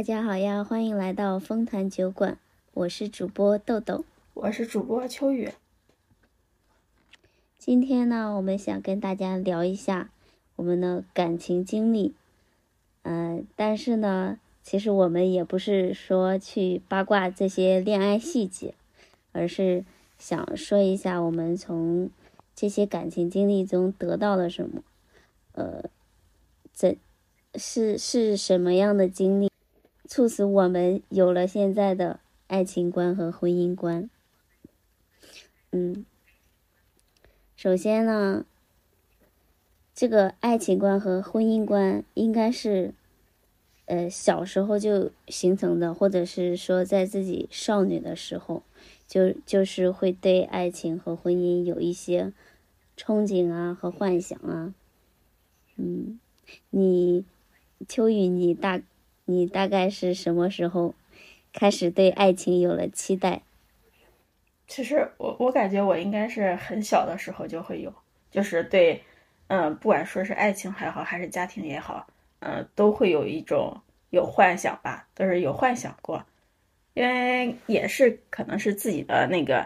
大家好呀，欢迎来到风谈酒馆，我是主播豆豆，我是主播秋雨。今天呢，我们想跟大家聊一下我们的感情经历，嗯，但是呢，其实我们也不是说去八卦这些恋爱细节，而是想说一下我们从这些感情经历中得到了什么，呃，怎是是什么样的经历？促使我们有了现在的爱情观和婚姻观。嗯，首先呢，这个爱情观和婚姻观应该是，呃，小时候就形成的，或者是说在自己少女的时候，就就是会对爱情和婚姻有一些憧憬啊和幻想啊。嗯，你秋雨，你大。你大概是什么时候开始对爱情有了期待？其实我我感觉我应该是很小的时候就会有，就是对，嗯，不管说是爱情还好，还是家庭也好，嗯，都会有一种有幻想吧，都是有幻想过，因为也是可能是自己的那个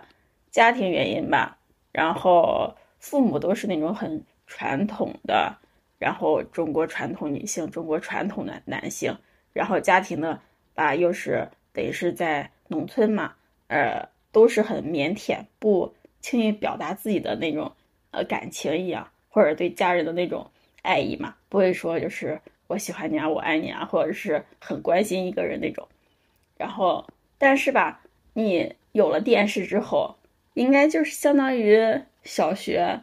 家庭原因吧，然后父母都是那种很传统的，然后中国传统女性，中国传统的男性。然后家庭呢，吧，又是等于是在农村嘛，呃，都是很腼腆，不轻易表达自己的那种呃感情一样，或者对家人的那种爱意嘛，不会说就是我喜欢你啊，我爱你啊，或者是很关心一个人那种。然后，但是吧，你有了电视之后，应该就是相当于小学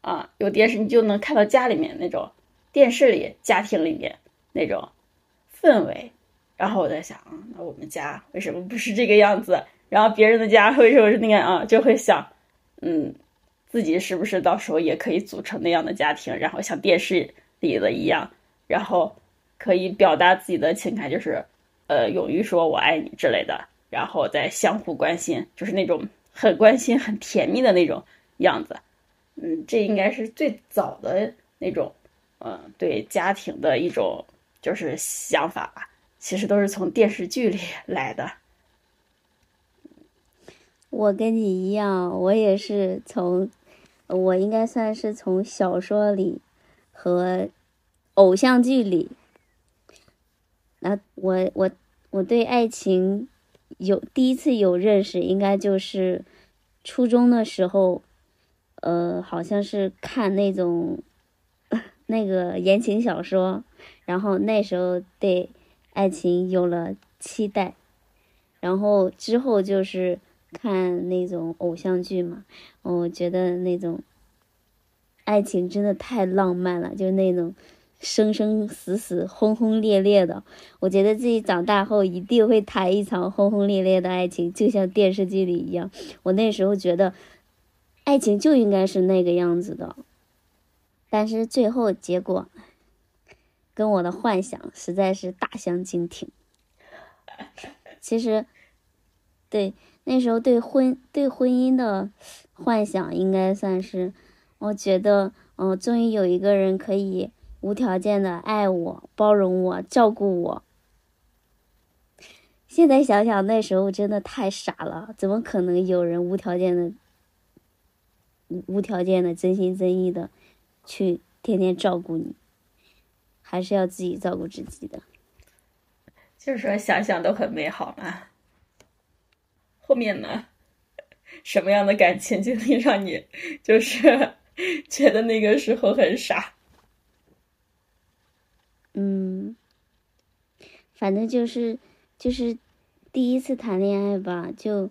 啊，有电视你就能看到家里面那种电视里家庭里面那种。氛围，然后我在想，那我们家为什么不是这个样子？然后别人的家为什么是那样啊？就会想，嗯，自己是不是到时候也可以组成那样的家庭？然后像电视里的一样，然后可以表达自己的情感，就是呃，勇于说我爱你之类的，然后再相互关心，就是那种很关心、很甜蜜的那种样子。嗯，这应该是最早的那种，嗯，对家庭的一种。就是想法吧，其实都是从电视剧里 来的。我跟你一样，我也是从，我应该算是从小说里和偶像剧里。那我我我对爱情有第一次有认识，应该就是初中的时候，呃，好像是看那种 那个言情小说。然后那时候对爱情有了期待，然后之后就是看那种偶像剧嘛，我觉得那种爱情真的太浪漫了，就是那种生生死死、轰轰烈烈的。我觉得自己长大后一定会谈一场轰轰烈烈的爱情，就像电视剧里一样。我那时候觉得爱情就应该是那个样子的，但是最后结果。跟我的幻想实在是大相径庭。其实，对那时候对婚对婚姻的幻想，应该算是我觉得，嗯，终于有一个人可以无条件的爱我、包容我、照顾我。现在想想，那时候真的太傻了，怎么可能有人无条件的、无条件的、真心真意的去天天照顾你？还是要自己照顾自己的，就是说想想都很美好嘛。后面呢，什么样的感情经历让你就是觉得那个时候很傻？嗯，反正就是就是第一次谈恋爱吧，就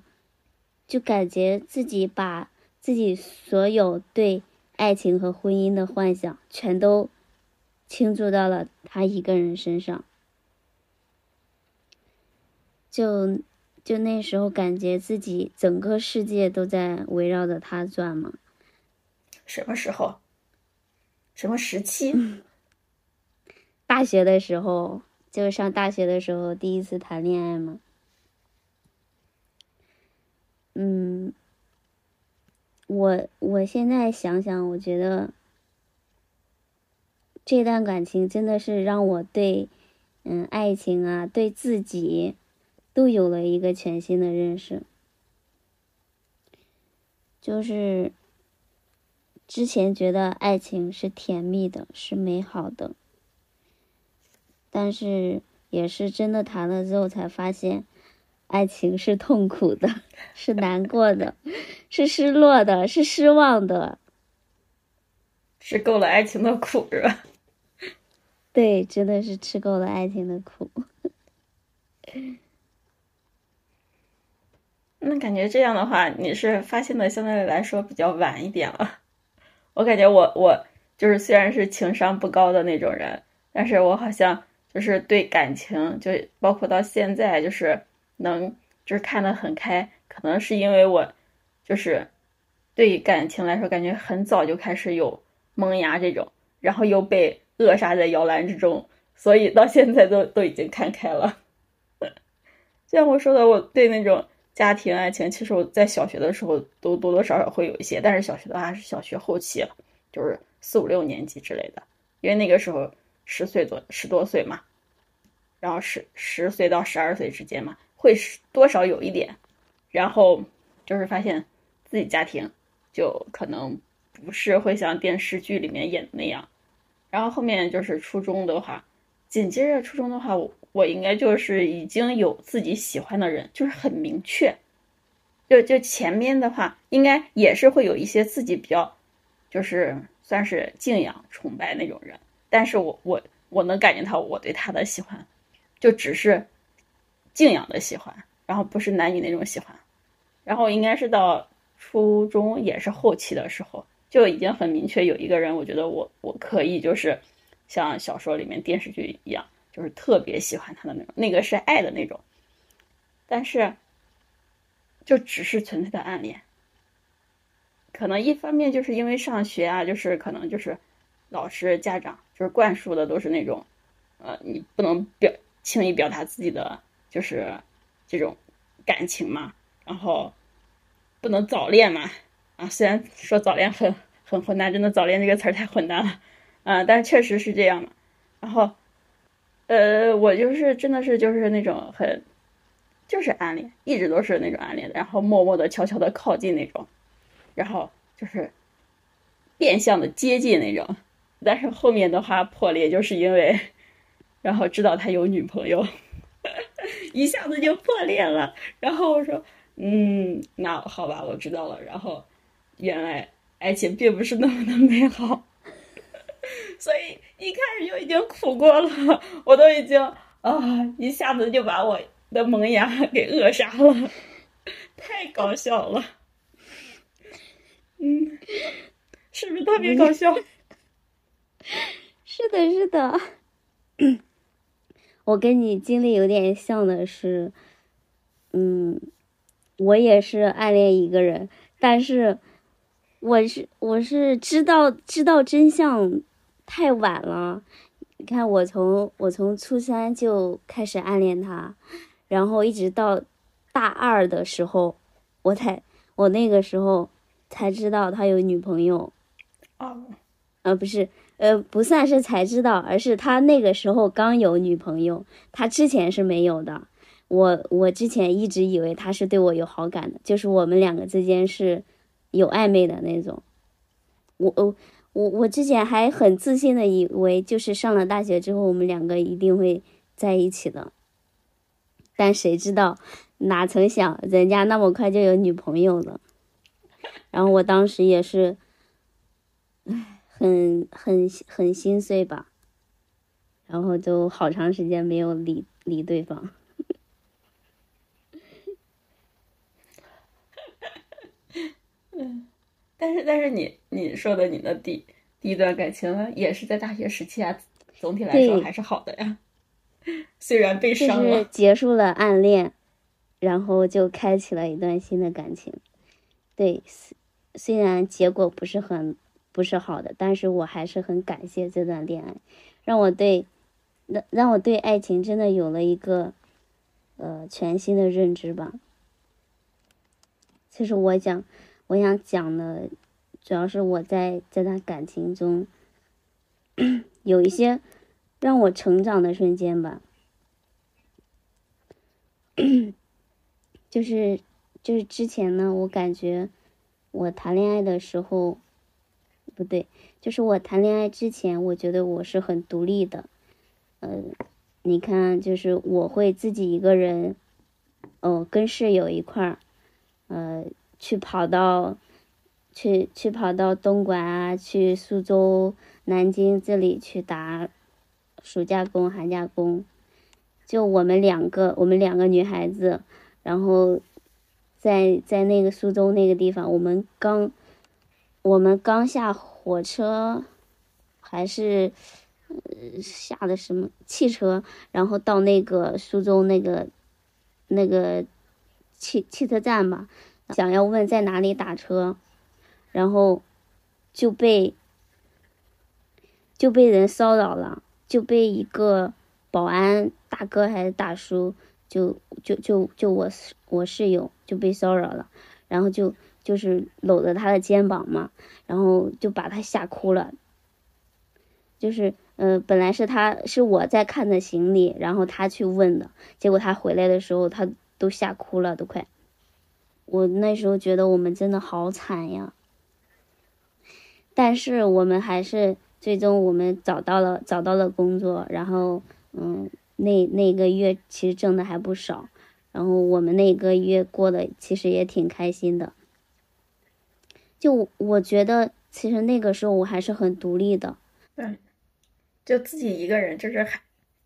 就感觉自己把自己所有对爱情和婚姻的幻想全都。倾注到了他一个人身上，就就那时候感觉自己整个世界都在围绕着他转嘛。什么时候？什么时期？大学的时候，就上大学的时候第一次谈恋爱嘛。嗯，我我现在想想，我觉得。这段感情真的是让我对嗯，爱情啊，对自己，都有了一个全新的认识。就是之前觉得爱情是甜蜜的，是美好的，但是也是真的谈了之后才发现，爱情是痛苦的，是难过的，是失落的，是失望的，吃够了爱情的苦，是吧？对，真的是吃够了爱情的苦。那感觉这样的话，你是发现的相对来说比较晚一点了。我感觉我我就是虽然是情商不高的那种人，但是我好像就是对感情，就包括到现在，就是能就是看得很开。可能是因为我就是对感情来说，感觉很早就开始有萌芽这种，然后又被扼杀在摇篮之中，所以到现在都都已经看开了。就像我说的，我对那种。家庭爱情，其实我在小学的时候都多多少少会有一些，但是小学的话是小学后期了，就是四五六年级之类的，因为那个时候十岁多十多岁嘛，然后十十岁到十二岁之间嘛，会多少有一点，然后就是发现自己家庭就可能不是会像电视剧里面演的那样，然后后面就是初中的话，紧接着初中的话我。我应该就是已经有自己喜欢的人，就是很明确。就就前面的话，应该也是会有一些自己比较，就是算是敬仰、崇拜那种人。但是我我我能感觉到我对他的喜欢，就只是敬仰的喜欢，然后不是男女那种喜欢。然后应该是到初中也是后期的时候，就已经很明确有一个人，我觉得我我可以就是像小说里面、电视剧一样。就是特别喜欢他的那种，那个是爱的那种，但是就只是纯粹的暗恋。可能一方面就是因为上学啊，就是可能就是老师、家长就是灌输的都是那种，呃，你不能表轻易表达自己的就是这种感情嘛，然后不能早恋嘛，啊，虽然说早恋很很混蛋，真的早恋这个词儿太混蛋了，啊，但确实是这样嘛，然后。呃，我就是真的是就是那种很，就是暗恋，一直都是那种暗恋的，然后默默的、悄悄的靠近那种，然后就是变相的接近那种，但是后面的话破裂，就是因为，然后知道他有女朋友，一下子就破裂了。然后我说，嗯，那好吧，我知道了。然后原来爱情并不是那么的美好。所以一开始就已经苦过了，我都已经啊，一下子就把我的萌芽给扼杀了，太搞笑了，嗯，是不是特别搞笑？是的，是的，我跟你经历有点像的是，嗯，我也是暗恋一个人，但是我是我是知道知道真相。太晚了，你看我从我从初三就开始暗恋他，然后一直到大二的时候，我才我那个时候才知道他有女朋友。哦，呃，不是，呃，不算是才知道，而是他那个时候刚有女朋友，他之前是没有的。我我之前一直以为他是对我有好感的，就是我们两个之间是有暧昧的那种。我我。我我之前还很自信的以为，就是上了大学之后，我们两个一定会在一起的。但谁知道，哪曾想，人家那么快就有女朋友了。然后我当时也是，唉，很很很心碎吧。然后就好长时间没有理理对方。嗯。但是，但是你你说的你的第第一段感情也是在大学时期啊，总体来说还是好的呀。虽然被伤了，结束了暗恋，然后就开启了一段新的感情。对，虽然结果不是很不是好的，但是我还是很感谢这段恋爱，让我对让让我对爱情真的有了一个呃全新的认知吧。其实我想。我想讲的，主要是我在这段感情中有一些让我成长的瞬间吧。就是就是之前呢，我感觉我谈恋爱的时候，不对，就是我谈恋爱之前，我觉得我是很独立的。呃，你看，就是我会自己一个人，哦，跟室友一块儿，呃，去跑到，去去跑到东莞啊，去苏州、南京这里去打暑假工、寒假工。就我们两个，我们两个女孩子，然后在在那个苏州那个地方，我们刚我们刚下火车，还是下的什么汽车，然后到那个苏州那个那个汽汽车站吧，想要问在哪里打车，然后就被就被人骚扰了，就被一个保安。大哥还是大叔，就就就就我我室友就被骚扰了，然后就就是搂着他的肩膀嘛，然后就把他吓哭了。就是呃，本来是他是我在看着行李，然后他去问的，结果他回来的时候，他都吓哭了，都快。我那时候觉得我们真的好惨呀，但是我们还是最终我们找到了找到了工作，然后嗯。那那个月其实挣的还不少，然后我们那个月过得其实也挺开心的。就我觉得，其实那个时候我还是很独立的。嗯，就自己一个人，就是还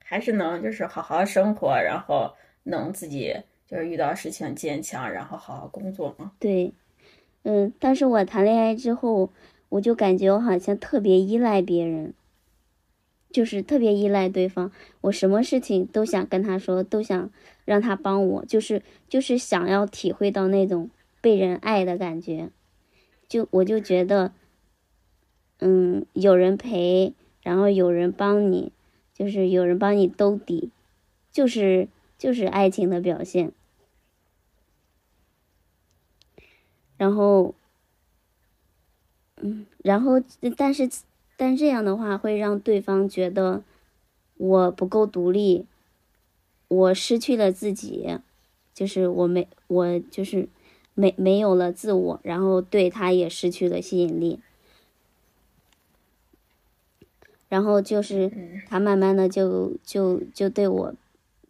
还是能就是好好生活，然后能自己就是遇到事情坚强，然后好好工作嘛。对，嗯，但是我谈恋爱之后，我就感觉我好像特别依赖别人。就是特别依赖对方，我什么事情都想跟他说，都想让他帮我，就是就是想要体会到那种被人爱的感觉，就我就觉得，嗯，有人陪，然后有人帮你，就是有人帮你兜底，就是就是爱情的表现。然后，嗯，然后但是。但这样的话会让对方觉得我不够独立，我失去了自己，就是我没我就是没没有了自我，然后对他也失去了吸引力，然后就是他慢慢的就就就对我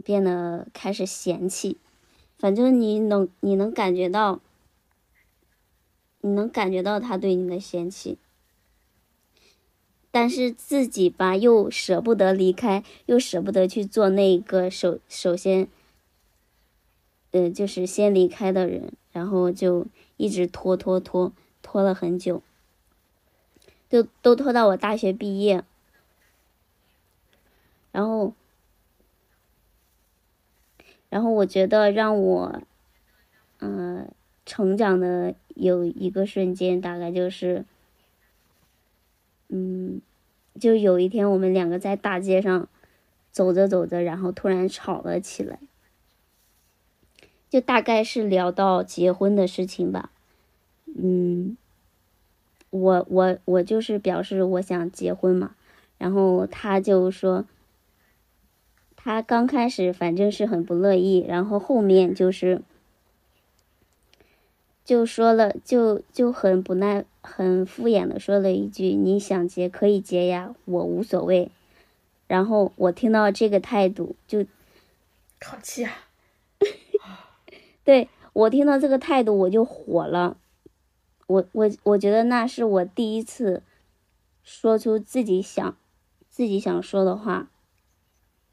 变得开始嫌弃，反正你能你能感觉到，你能感觉到他对你的嫌弃。但是自己吧，又舍不得离开，又舍不得去做那个首首先，呃，就是先离开的人，然后就一直拖拖拖拖了很久，都都拖到我大学毕业，然后，然后我觉得让我，嗯，成长的有一个瞬间，大概就是。嗯，就有一天我们两个在大街上走着走着，然后突然吵了起来，就大概是聊到结婚的事情吧。嗯，我我我就是表示我想结婚嘛，然后他就说，他刚开始反正是很不乐意，然后后面就是。就说了，就就很不耐、很敷衍的说了一句：“你想结可以结呀，我无所谓。”然后我听到这个态度，就好气啊！对我听到这个态度，我就火了。我我我觉得那是我第一次说出自己想、自己想说的话，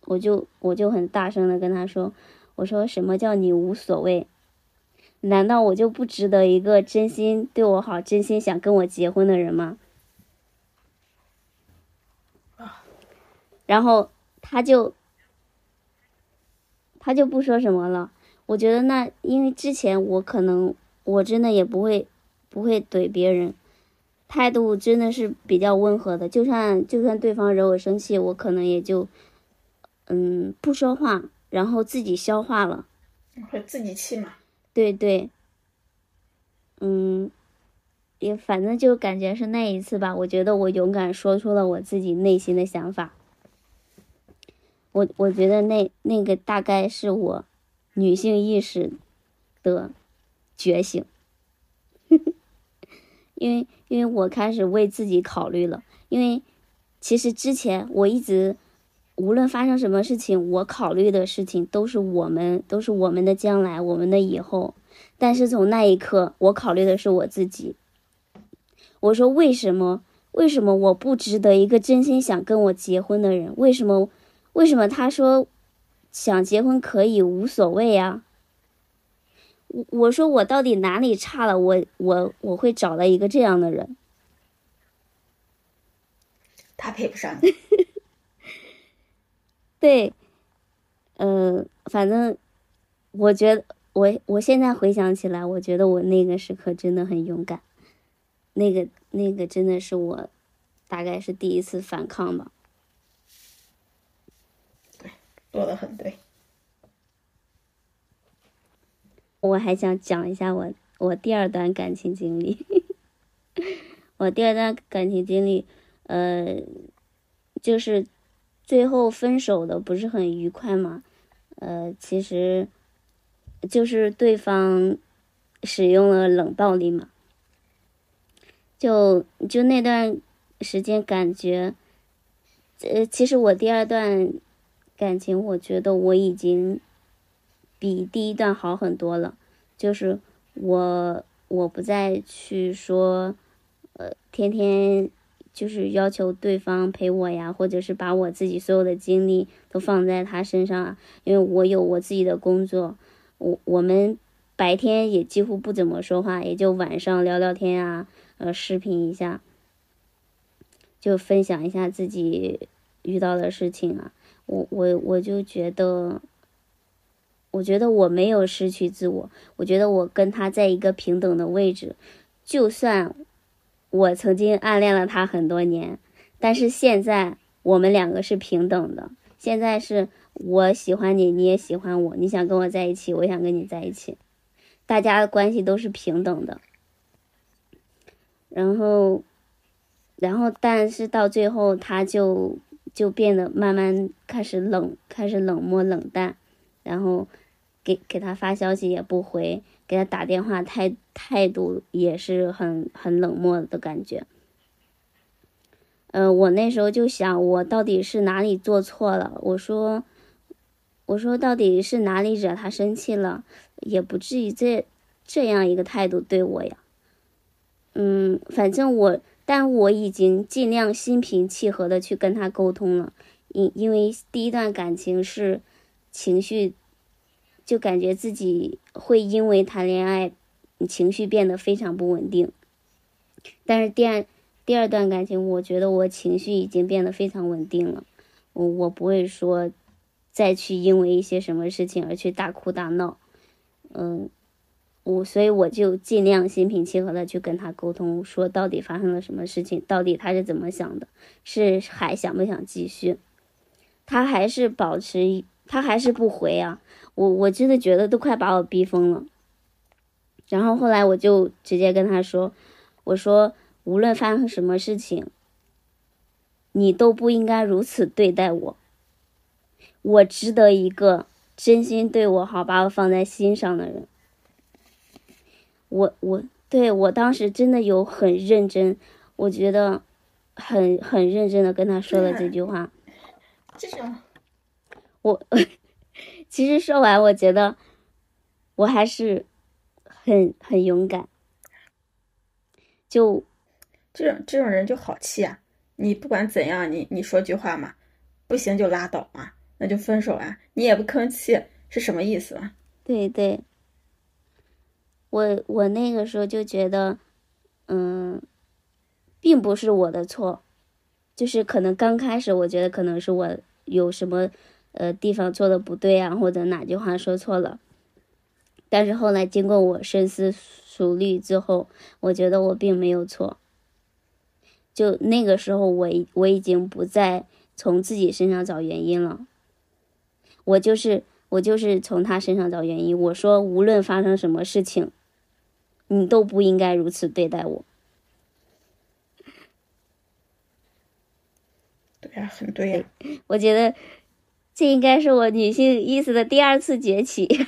我就我就很大声的跟他说：“我说什么叫你无所谓？”难道我就不值得一个真心对我好、真心想跟我结婚的人吗？然后他就他就不说什么了。我觉得那因为之前我可能我真的也不会不会怼别人，态度真的是比较温和的。就算就算对方惹我生气，我可能也就嗯不说话，然后自己消化了。会自己气嘛？对对，嗯，也反正就感觉是那一次吧。我觉得我勇敢说出了我自己内心的想法。我我觉得那那个大概是我女性意识的觉醒，因为因为我开始为自己考虑了，因为其实之前我一直无论发生什么事情，我考虑的事情都是我们都是我们的将来，我们的以后，但是从那一刻，我考虑的是我自己。我说为什么？为什么我不值得一个真心想跟我结婚的人？为什么？为什么他说想结婚可以无所谓呀？我我说我到底哪里差了？我我我会找到一个这样的人，他配不上你。对，嗯，反正我觉得我我现在回想起来，我觉得我那个时刻真的很勇敢，那个那个真的是我大概是第一次反抗吧。对，做的很对。我还想讲一下我我第二段感情经历，我第二段感情经历，呃，就是最后分手的不是很愉快嘛，呃，其实就是对方使用了冷暴力嘛，就就那段时间感觉，呃，其实我第二段感情，我觉得我已经。比第一段好很多了，就是我我不再去说，呃，天天就是要求对方陪我呀，或者是把我自己所有的精力都放在他身上啊，因为我有我自己的工作，我我们白天也几乎不怎么说话，也就晚上聊聊天啊，呃，视频一下，就分享一下自己遇到的事情啊，我我我就觉得。我觉得我没有失去自我，我觉得我跟他在一个平等的位置。就算我曾经暗恋了他很多年，但是现在我们两个是平等的。现在是我喜欢你，你也喜欢我，你想跟我在一起，我想跟你在一起，大家的关系都是平等的。然后，然后，但是到最后，他就就变得慢慢开始冷，开始冷漠冷淡，然后。给给他发消息也不回，给他打电话态态度也是很很冷漠的感觉。呃，我那时候就想，我到底是哪里做错了？我说，我说到底是哪里惹他生气了？也不至于这这样一个态度对我呀。嗯，反正我，但我已经尽量心平气和的去跟他沟通了。因因为第一段感情是情绪。就感觉自己会因为谈恋爱，情绪变得非常不稳定。但是第二第二段感情，我觉得我情绪已经变得非常稳定了。我我不会说再去因为一些什么事情而去大哭大闹。嗯，我所以我就尽量心平气和的去跟他沟通，说到底发生了什么事情，到底他是怎么想的，是还想不想继续？他还是保持，他还是不回啊。我我真的觉得都快把我逼疯了，然后后来我就直接跟他说：“我说无论发生什么事情，你都不应该如此对待我。我值得一个真心对我好、把我放在心上的人。”我我对我当时真的有很认真，我觉得很很认真的跟他说了这句话。这种，我。其实说完，我觉得我还是很很勇敢。就这种这种人就好气啊！你不管怎样，你你说句话嘛，不行就拉倒嘛，那就分手啊！你也不吭气，是什么意思啊？对对，我我那个时候就觉得，嗯，并不是我的错，就是可能刚开始我觉得可能是我有什么。呃，地方做的不对啊，或者哪句话说错了，但是后来经过我深思熟虑之后，我觉得我并没有错。就那个时候，我我已经不再从自己身上找原因了，我就是我就是从他身上找原因。我说，无论发生什么事情，你都不应该如此对待我。对呀，很对呀，我觉得。这应该是我女性意识的第二次崛起。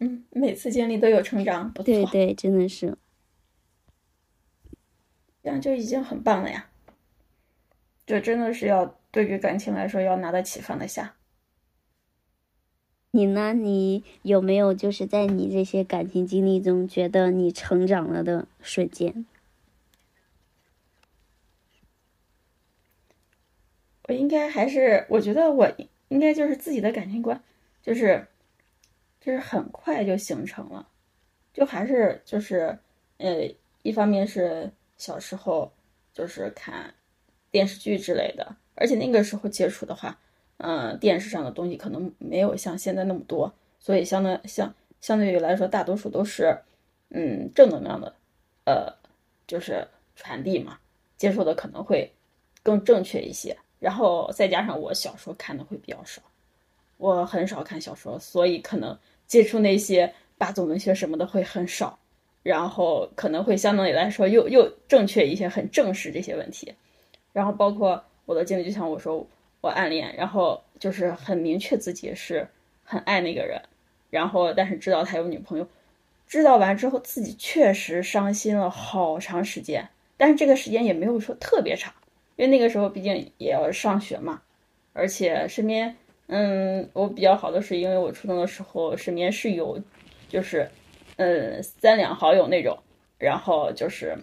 嗯，每次经历都有成长，不错。对对，真的是，这样就已经很棒了呀。这真的是要对于感情来说，要拿得起放得下。你呢？你有没有就是在你这些感情经历中，觉得你成长了的瞬间？我应该还是，我觉得我应该就是自己的感情观，就是。就是很快就形成了，就还是就是，呃，一方面是小时候就是看电视剧之类的，而且那个时候接触的话，嗯，电视上的东西可能没有像现在那么多，所以相当相相对于来说，大多数都是嗯正能量的，呃，就是传递嘛，接受的可能会更正确一些。然后再加上我小说看的会比较少，我很少看小说，所以可能。接触那些霸总文学什么的会很少，然后可能会相对来说又又正确一些，很正视这些问题。然后包括我的经历，就像我说，我暗恋，然后就是很明确自己是很爱那个人，然后但是知道他有女朋友，知道完之后自己确实伤心了好长时间，但是这个时间也没有说特别长，因为那个时候毕竟也要上学嘛，而且身边。嗯，我比较好的是因为我初中的时候身边是有，就是，嗯，三两好友那种，然后就是，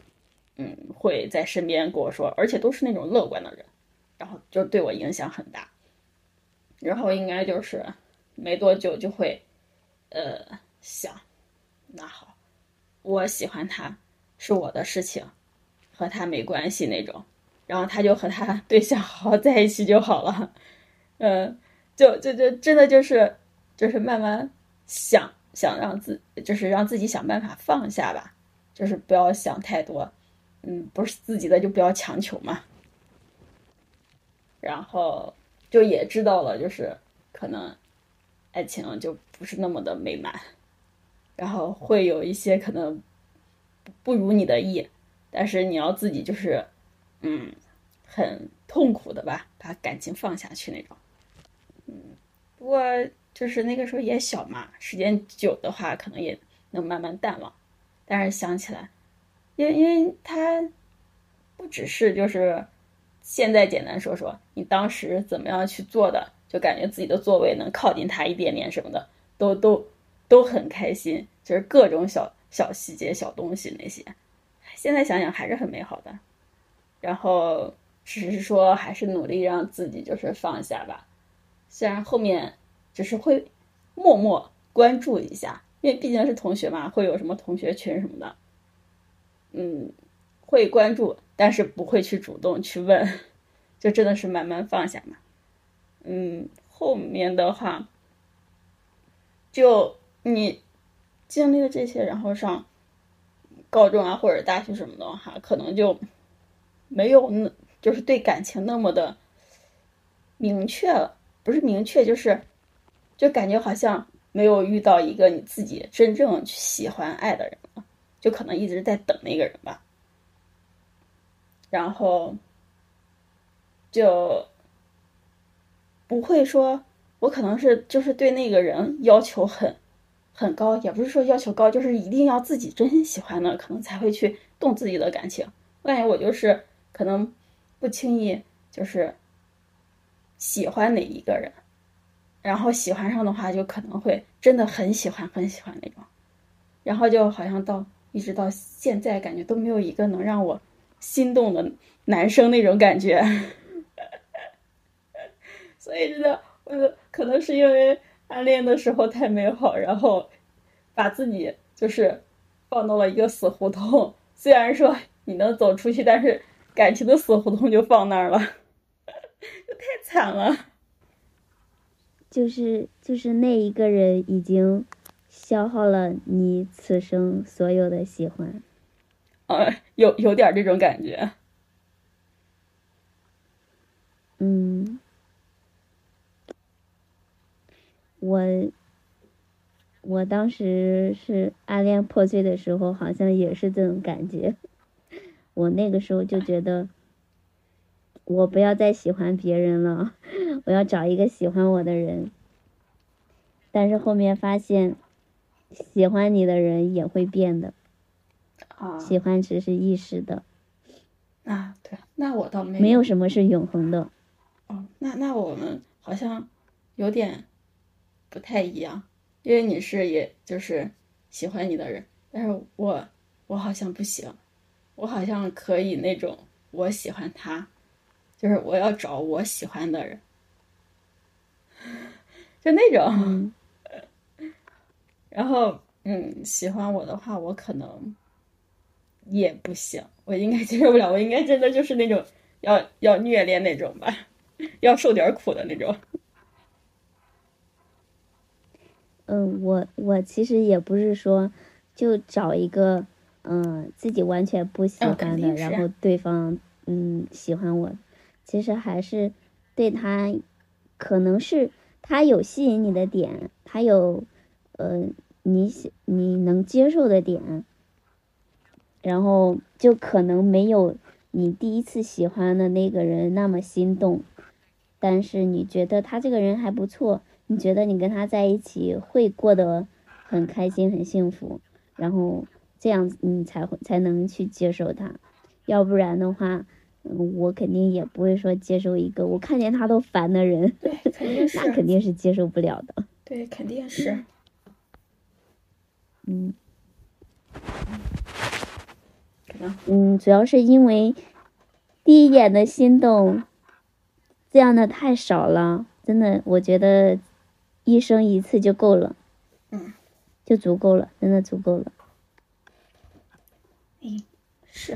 嗯，会在身边跟我说，而且都是那种乐观的人，然后就对我影响很大。然后应该就是没多久就会，呃，想，那好，我喜欢他是我的事情，和他没关系那种，然后他就和他对象好好在一起就好了，嗯。就就就真的就是，就是慢慢想想让自，就是让自己想办法放下吧，就是不要想太多，嗯，不是自己的就不要强求嘛。然后就也知道了，就是可能爱情就不是那么的美满，然后会有一些可能不如你的意，但是你要自己就是，嗯，很痛苦的吧，把感情放下去那种。嗯不过就是那个时候也小嘛，时间久的话可能也能慢慢淡忘。但是想起来，因为因为他不只是就是现在简单说说你当时怎么样去做的，就感觉自己的座位能靠近他一点点什么的，都都都很开心，就是各种小小细节、小东西那些，现在想想还是很美好的。然后只是说还是努力让自己就是放下吧。虽然后面只是会默默关注一下，因为毕竟是同学嘛，会有什么同学群什么的，嗯，会关注，但是不会去主动去问，就真的是慢慢放下嘛。嗯，后面的话，就你经历了这些，然后上高中啊或者大学什么的话，可能就没有那，就是对感情那么的明确了。不是明确，就是，就感觉好像没有遇到一个你自己真正喜欢爱的人了，就可能一直在等那个人吧。然后，就不会说，我可能是就是对那个人要求很很高，也不是说要求高，就是一定要自己真心喜欢的，可能才会去动自己的感情。我感觉我就是可能不轻易就是。喜欢哪一个人，然后喜欢上的话，就可能会真的很喜欢很喜欢那种，然后就好像到一直到现在，感觉都没有一个能让我心动的男生那种感觉，所以真的，我可能是因为暗恋的时候太美好，然后把自己就是放到了一个死胡同。虽然说你能走出去，但是感情的死胡同就放那儿了。太惨了，就是就是那一个人已经消耗了你此生所有的喜欢，呃，有有点这种感觉。嗯，我我当时是暗恋破碎的时候，好像也是这种感觉。我那个时候就觉得。我不要再喜欢别人了，我要找一个喜欢我的人。但是后面发现，喜欢你的人也会变的，啊，喜欢只是一时的，啊，对，那我倒没没有什么是永恒的。哦，那那我们好像有点不太一样，因为你是也就是喜欢你的人，但是我我好像不行，我好像可以那种我喜欢他，就是我要找我喜欢的人，就那种。然后，嗯，喜欢我的话，我可能也不行，我应该接受不了，我应该真的就是那种要要虐恋那种吧，要受点苦的那种。嗯，我我其实也不是说就找一个嗯自己完全不喜嗯欢的，然后对方嗯喜欢我，其实还是对他可能是他有吸引你的点，他有呃你喜你能接受的点，然后就可能没有你第一次喜欢的那个人那么心动，但是你觉得他这个人还不错，你觉得你跟他在一起会过得很开心、很幸福，然后这样子你才会才能去接受他，要不然的话，嗯，我肯定也不会说接受一个我看见他都烦的人，对，肯定 是那肯定是接受不了的。对，肯定是。嗯嗯，主要是因为第一眼的心动，这样的太少了，真的，我觉得一生一次就够了，嗯，就足够了，真的足够了。是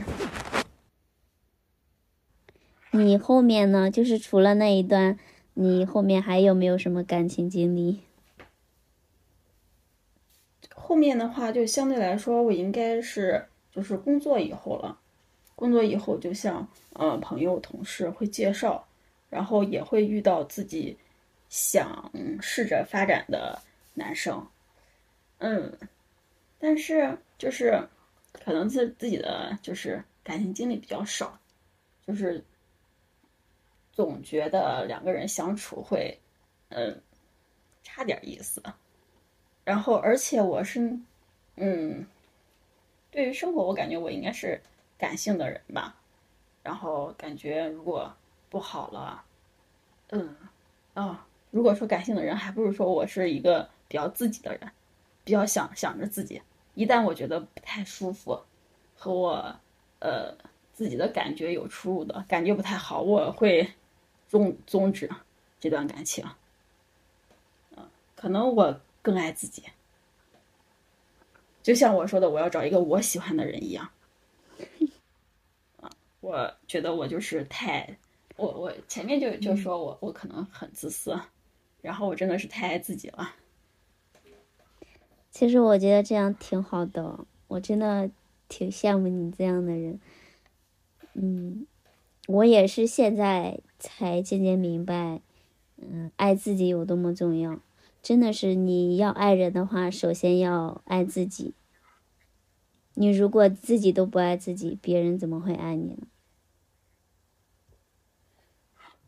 你后面呢？就是除了那一段，你后面还有没有什么感情经历？后面的话，就相对来说，我应该是就是工作以后了。工作以后，就像呃朋友、同事会介绍，然后也会遇到自己想试着发展的男生，嗯，但是就是可能自自己的就是感情经历比较少，就是总觉得两个人相处会嗯差点意思。然后，而且我是，嗯，对于生活，我感觉我应该是感性的人吧。然后感觉如果不好了，嗯，啊、如果说感性的人，还不如说我是一个比较自己的人，比较想想着自己。一旦我觉得不太舒服，和我呃自己的感觉有出入的，感觉不太好，我会终终止这段感情。嗯、可能我更爱自己，就像我说的，我要找一个我喜欢的人一样。啊，我觉得我就是太，我我前面就就说我我可能很自私，然后我真的是太爱自己了。其实我觉得这样挺好的，我真的挺羡慕你这样的人。嗯，我也是现在才渐渐明白，嗯，爱自己有多么重要。真的是你要爱人的话，首先要爱自己。你如果自己都不爱自己，别人怎么会爱你呢？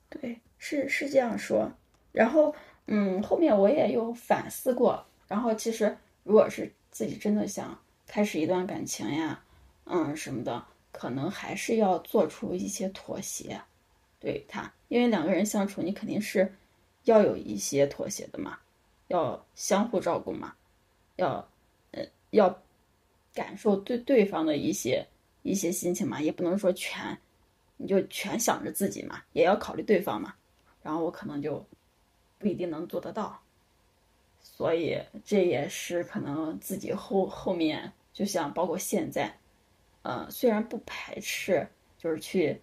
对，是是这样说。然后，嗯，后面我也有反思过。然后，其实如果是自己真的想开始一段感情呀，嗯，什么的，可能还是要做出一些妥协，对他，因为两个人相处，你肯定是要有一些妥协的嘛，要相互照顾嘛，要，呃，要感受对对方的一些一些心情嘛，也不能说全。你就全想着自己嘛，也要考虑对方嘛。然后我可能就不一定能做得到，所以这也是可能自己后后面，就像包括现在，呃，虽然不排斥，就是去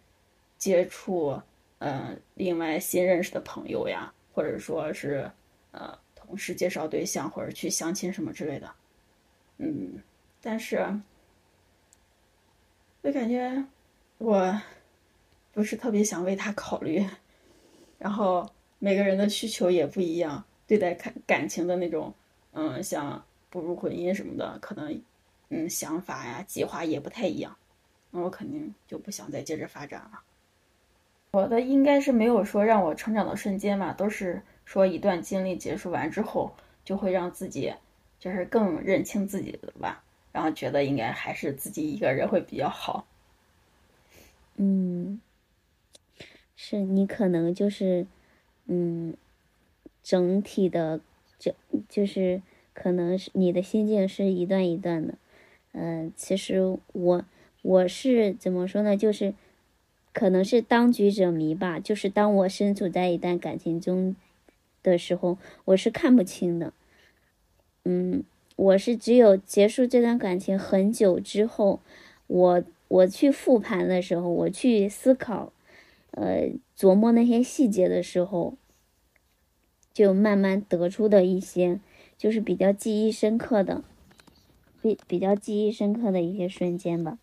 接触，呃，另外新认识的朋友呀，或者说是呃同事介绍对象，或者去相亲什么之类的，嗯，但是我感觉我。不是特别想为他考虑，然后每个人的需求也不一样，对待感感情的那种，嗯，像步入婚姻什么的，可能，嗯，想法呀、计划也不太一样，那我肯定就不想再接着发展了。我的应该是没有说让我成长的瞬间吧，都是说一段经历结束完之后，就会让自己就是更认清自己的吧，然后觉得应该还是自己一个人会比较好。嗯，是你可能就是，嗯，整体的，就就是可能是你的心境是一段一段的。嗯、其实我我是怎么说呢？就是可能是当局者迷吧。就是当我身处在一段感情中的时候，我是看不清的。嗯，我是只有结束这段感情很久之后，我我去复盘的时候，我去思考，呃，琢磨那些细节的时候，就慢慢得出的一些，就是比较记忆深刻的，比比较记忆深刻的一些瞬间吧。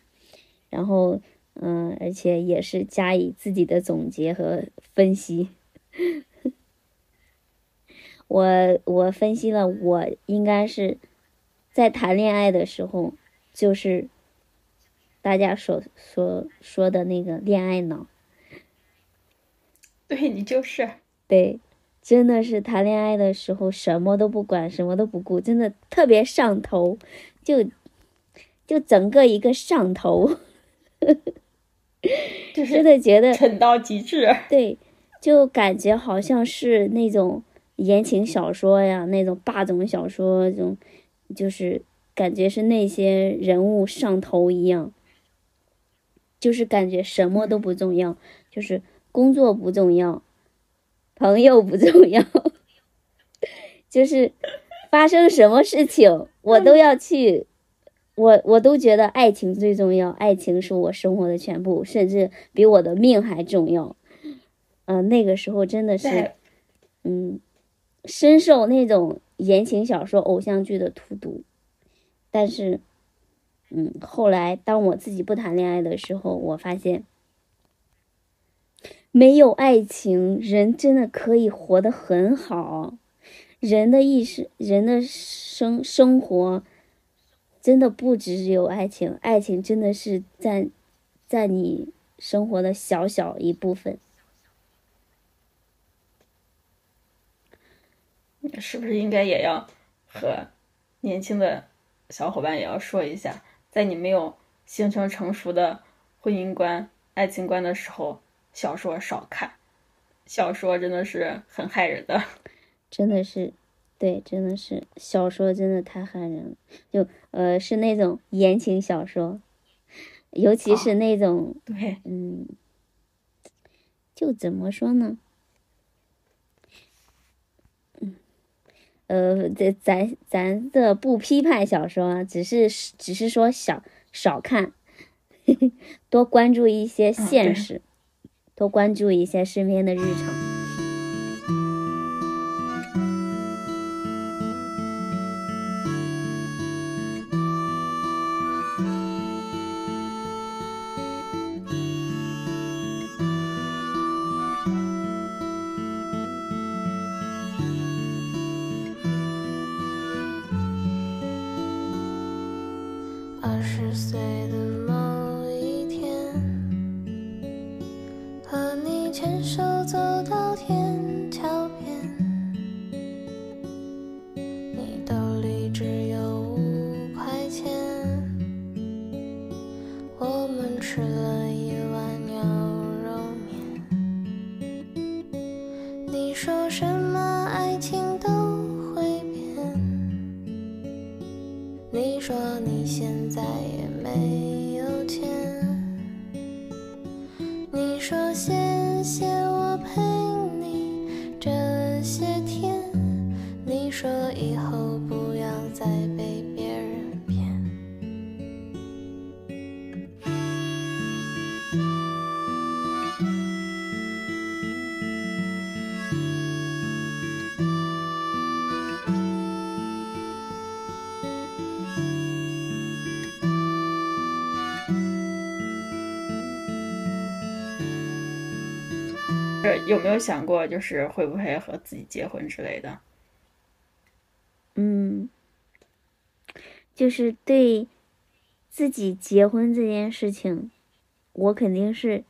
然后，嗯，而且也是加以自己的总结和分析。我我分析了，我应该是在谈恋爱的时候，就是大家所所说的那个恋爱脑。对你就是，对，真的是谈恋爱的时候什么都不管，什么都不顾，真的特别上头，就就整个一个上头，就是真的觉得蠢到极致。对，就感觉好像是那种言情小说呀，那种霸总小说，这种就是感觉是那些人物上头一样，就是感觉什么都不重要，就是工作不重要，朋友不重要，就是发生什么事情我都要去。我我都觉得爱情最重要，爱情是我生活的全部，甚至比我的命还重要。嗯、那个时候真的是，嗯，深受那种言情小说、偶像剧的荼毒。但是，嗯，后来当我自己不谈恋爱的时候，我发现，没有爱情，人真的可以活得很好。人的意识，人的生生活，真的不只有爱情，爱情真的是在在你生活的小小一部分。是不是应该也要和年轻的小伙伴也要说一下，在你没有形成成熟的婚姻观、爱情观的时候，小说少看，小说真的是很害人的。真的是，对，真的是小说真的太害人了，就呃是那种言情小说，尤其是哦那种、对，嗯，就怎么说呢？嗯，呃，这咱咱的不批判小说啊，只是只是说少少看，多关注一些现实，多关注一下身边的日常。说什么爱情都会变。你说你现在也没有没有想过，就是会不会和自己结婚之类的？嗯，就是对自己结婚这件事情，我肯定是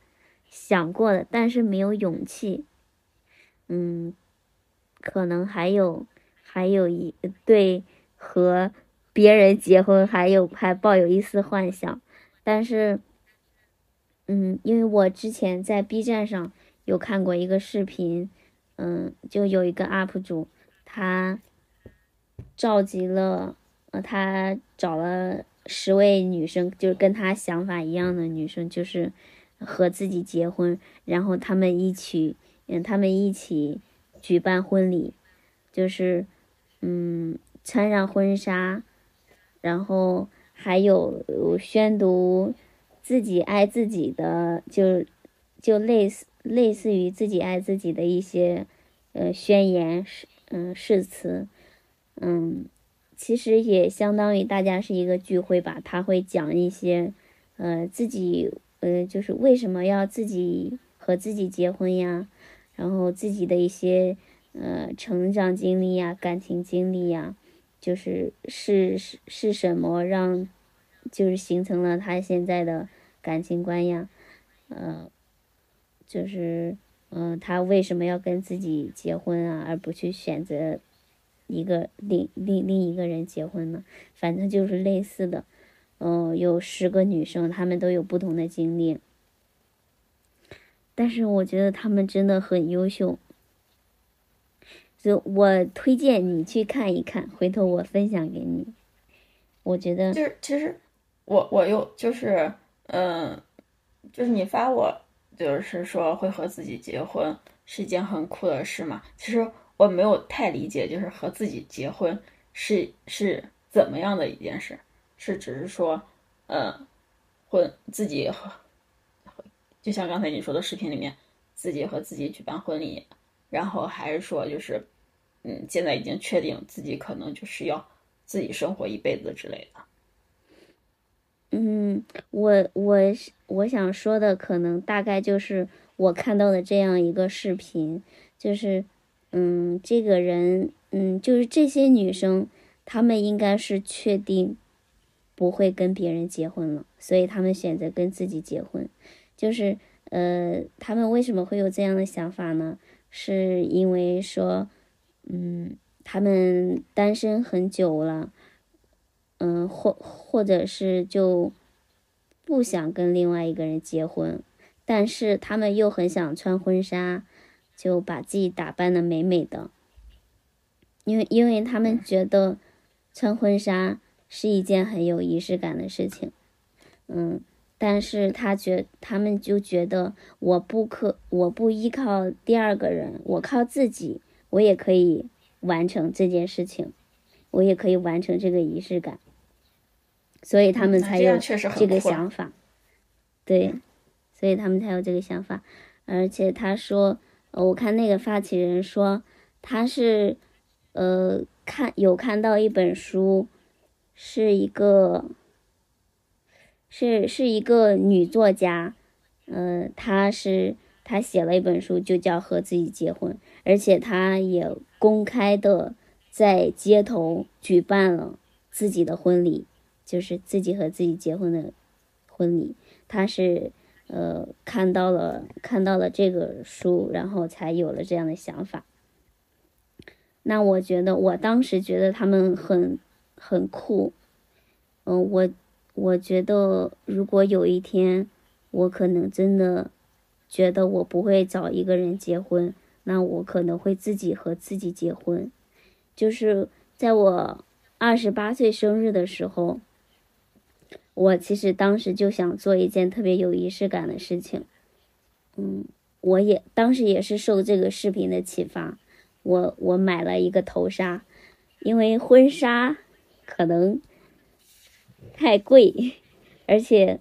想过的，但是没有勇气。嗯，可能还有还有一对和别人结婚，还有还抱有一丝幻想，但是，嗯，因为我之前在 B 站上有看过一个视频，嗯，就有一个 UP 主，他召集了，呃，他找了十位女生，就是跟他想法一样的女生，就是和自己结婚，然后他们一起。嗯，他们一起举办婚礼，就是，嗯，穿上婚纱，然后还有宣读自己爱自己的，就就类似类似于自己爱自己的一些呃宣言誓嗯誓词，嗯，其实也相当于大家是一个聚会吧，他会讲一些呃自己呃就是为什么要自己和自己结婚呀。然后自己的一些呃成长经历呀、感情经历呀，就是是是是什么让，就是形成了他现在的感情观呀，呃，就是嗯，他为什么要跟自己结婚啊，而不去选择一个另另另一个人结婚呢？反正就是类似的，嗯，有十个女生，她们都有不同的经历。但是我觉得他们真的很优秀，就我推荐你去看一看，回头我分享给你。我觉得就是其实我我又就是嗯，就是你发我就是说会和自己结婚是一件很酷的事嘛。其实我没有太理解，就是和自己结婚是是怎么样的一件事，是只是说嗯，婚自己和。就像刚才你说的视频里面，自己和自己举办婚礼，然后还是说就是，嗯，现在已经确定自己可能就是要自己生活一辈子之类的。嗯，我我我想说的可能大概就是我看到的这样一个视频，就是，嗯，这个人，嗯，就是这些女生，她们应该是确定不会跟别人结婚了，所以她们选择跟自己结婚。就是，呃，他们为什么会有这样的想法呢？是因为说，嗯，他们单身很久了，嗯，或或者是就不想跟另外一个人结婚，但是他们又很想穿婚纱，就把自己打扮的美美的，因为因为他们觉得穿婚纱是一件很有仪式感的事情，嗯。但是他觉，他们就觉得我不可，我不依靠第二个人，我靠自己，我也可以完成这件事情，我也可以完成这个仪式感，所以他们才有这个想法，对，所以他们才有这个想法，而且他说，我看那个发起人说，他是，呃，看有看到一本书，是一个。是是一个女作家，嗯，她是她写了一本书，就叫《和自己结婚》，而且她也公开的在街头举办了自己的婚礼，就是自己和自己结婚的婚礼。他是呃看到了看到了这个书，然后才有了这样的想法。那我觉得，我当时觉得他们很很酷，嗯，我。我觉得，如果有一天，我可能真的觉得我不会找一个人结婚，那我可能会自己和自己结婚。就是在我二十八岁生日的时候，我其实当时就想做一件特别有仪式感的事情。嗯，我也当时也是受这个视频的启发，我我买了一个头纱，因为婚纱可能。太贵，而且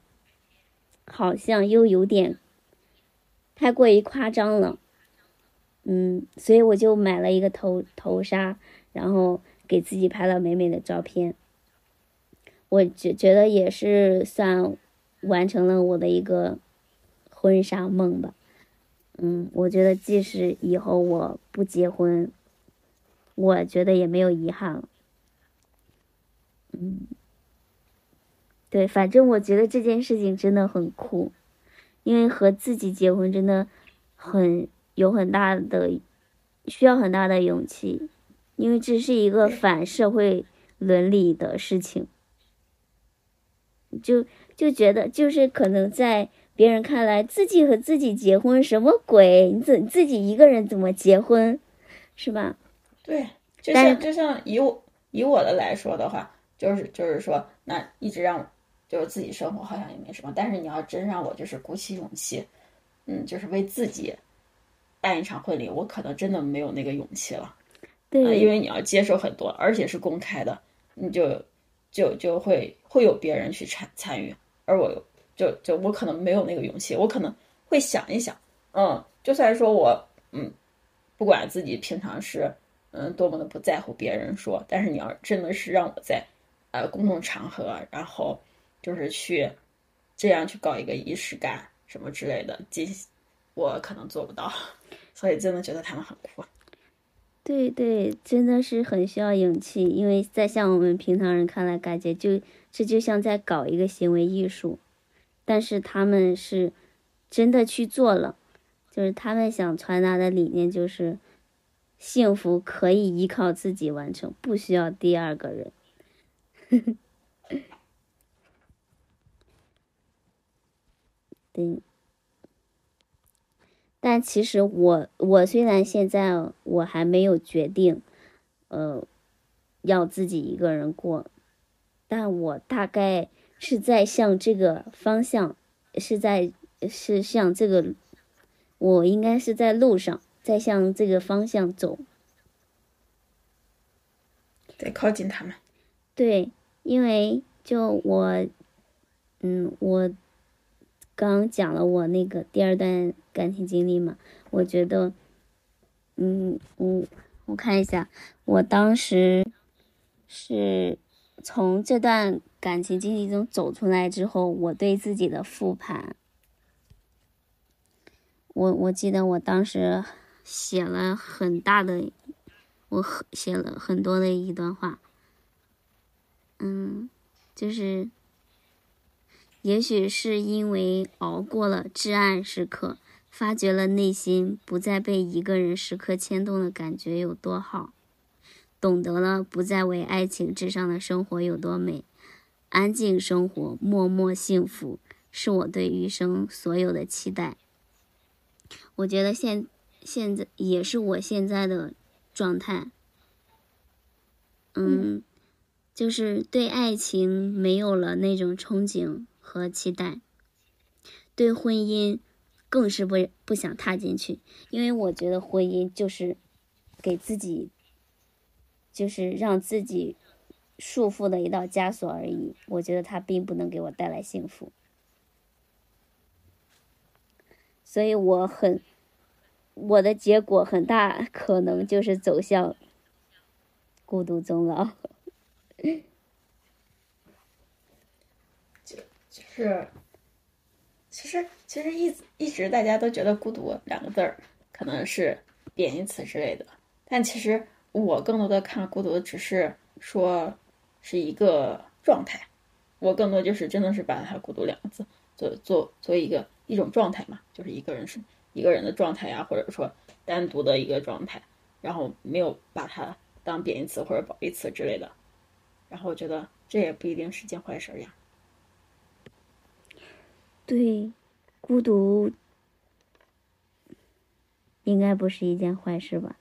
好像又有点太过于夸张了，嗯，所以我就买了一个头头纱，然后给自己拍了美美的照片。我觉觉得也是算完成了我的一个婚纱梦吧，嗯，我觉得即使以后我不结婚，我觉得也没有遗憾了，嗯。对，反正我觉得这件事情真的很酷，因为和自己结婚真的很有很大的需要很大的勇气，因为这是一个反社会伦理的事情，就就觉得就是可能在别人看来，自己和自己结婚什么鬼？你怎自己一个人怎么结婚，是吧？对，就像就像以我以我的来说的话，就是就是说，那一直让我就是自己生活好像也没什么，但是你要真让我就是鼓起勇气，嗯，就是为自己办一场婚礼，我可能真的没有那个勇气了。呃对，因为你要接受很多，而且是公开的，你就就就会会有别人去参参与，而我就就我可能没有那个勇气，我可能会想一想，嗯，就算说我嗯，不管自己平常是嗯多么的不在乎别人说，但是你要真的是让我在呃公共场合，然后就是去这样去搞一个仪式感什么之类的，这我可能做不到，所以真的觉得他们很酷。对对，真的是很需要勇气，因为在像我们平常人看来，感觉就这就像在搞一个行为艺术，但是他们是真的去做了，就是他们想传达的理念就是幸福可以依靠自己完成，不需要第二个人。对。但其实我我虽然现在我还没有决定，呃，要自己一个人过，但我大概是在向这个方向，是在是向这个，我应该是在路上，在向这个方向走。在靠近他们。对，因为就我，嗯，我刚讲了我那个第二段感情经历嘛，我觉得，嗯，我我看一下，我当时是从这段感情经历中走出来之后，我对自己的复盘，我我记得我当时写了很大的，我写了很多的一段话。嗯，就是，也许是因为熬过了至暗时刻，发觉了内心不再被一个人时刻牵动的感觉有多好，懂得了不再为爱情至上的生活有多美，安静生活，默默幸福，是我对余生所有的期待。我觉得现现在也是我现在的状态。嗯就是对爱情没有了那种憧憬和期待，对婚姻更是不不想踏进去，因为我觉得婚姻就是给自己，就是让自己束缚的一道枷锁而已。我觉得它并不能给我带来幸福，所以我很，我的结果很大可能就是走向孤独终老。就就是，其实其实一一直大家都觉得“孤独”两个字儿可能是贬义词之类的，但其实我更多的看“孤独”只是说是一个状态，我更多就是真的是把它“孤独”两个字做做做一个一种状态嘛，就是一个人是一个人的状态呀，或者说单独的一个状态，然后没有把它当贬义词或者褒义词之类的，然后我觉得这也不一定是件坏事儿呀。对，孤独应该不是一件坏事吧？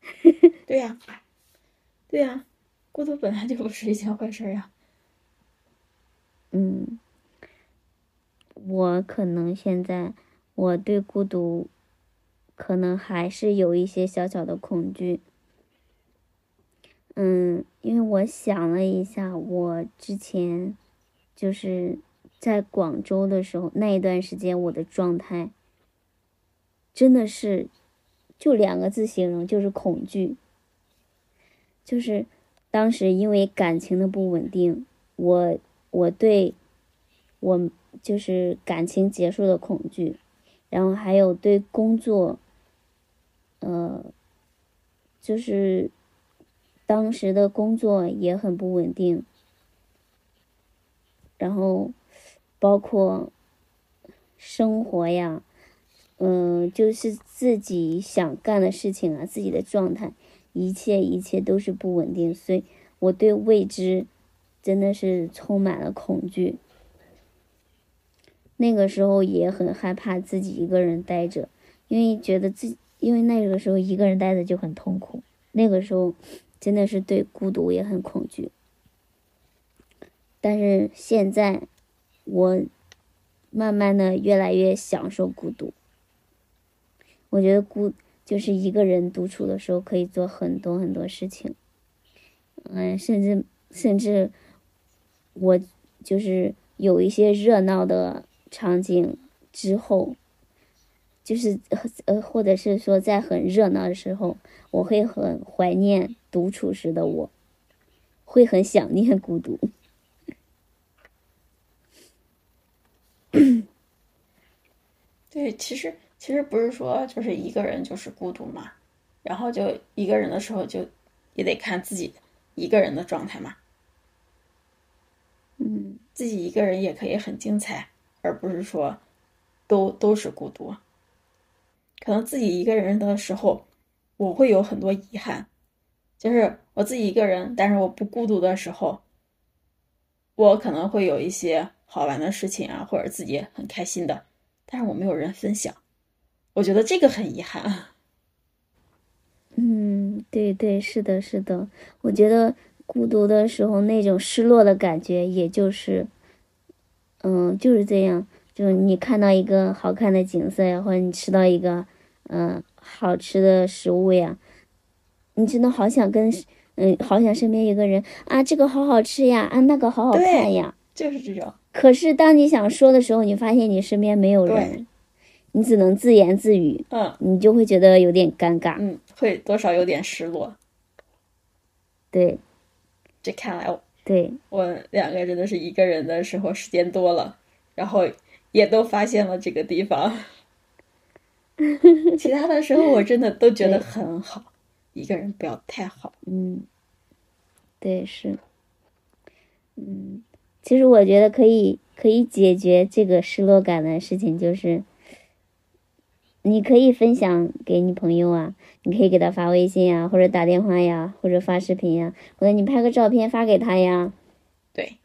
对呀，对呀，孤独本来就不是一件坏事儿呀。嗯，我可能现在我对孤独可能还是有一些小小的恐惧。嗯，因为我想了一下，我之前就是在广州的时候，那一段时间我的状态真的是就两个字形容，就是恐惧。就是当时因为感情的不稳定，我我对我就是感情结束的恐惧，然后还有对工作，呃，就是当时的工作也很不稳定，然后包括生活呀，嗯、就是自己想干的事情啊，自己的状态，一切一切都是不稳定，所以我对未知真的是充满了恐惧。那个时候也很害怕自己一个人待着，因为觉得自己，因为那个时候一个人待着就很痛苦，那个时候真的是对孤独也很恐惧。但是现在，我慢慢的越来越享受孤独。我觉得孤就是一个人独处的时候，可以做很多很多事情，嗯，甚至甚至我就是有一些热闹的场景之后，就是呃，或者是说在很热闹的时候，我会很怀念独处时的我，会很想念孤独。对，其实其实不是说就是一个人就是孤独嘛，然后就一个人的时候就也得看自己一个人的状态嘛，嗯自己一个人也可以很精彩，而不是说都都是孤独。可能自己一个人的时候，我会有很多遗憾，就是我自己一个人，但是我不孤独的时候，我可能会有一些好玩的事情啊，或者自己很开心的，但是我没有人分享，我觉得这个很遗憾。嗯，对对，是的，是的。我觉得孤独的时候那种失落的感觉，也就是，嗯，就是这样。就是你看到一个好看的景色呀，或者你吃到一个，嗯、好吃的食物呀，你真的好想跟，嗯，好想身边有个人啊，这个好好吃呀，啊，那个好好看呀。就是这种，可是当你想说的时候，你发现你身边没有人，你只能自言自语，嗯你就会觉得有点尴尬。嗯，会多少有点失落。对这看来我对，我两个真的是一个人的时候时间多了，然后也都发现了这个地方。其他的时候我真的都觉得很好，一个人不要太好。嗯，对是，嗯，其实我觉得可以可以解决这个失落感的事情，就是你可以分享给你朋友啊，你可以给他发微信呀，或者打电话呀，或者发视频呀，或者你拍个照片发给他呀，对，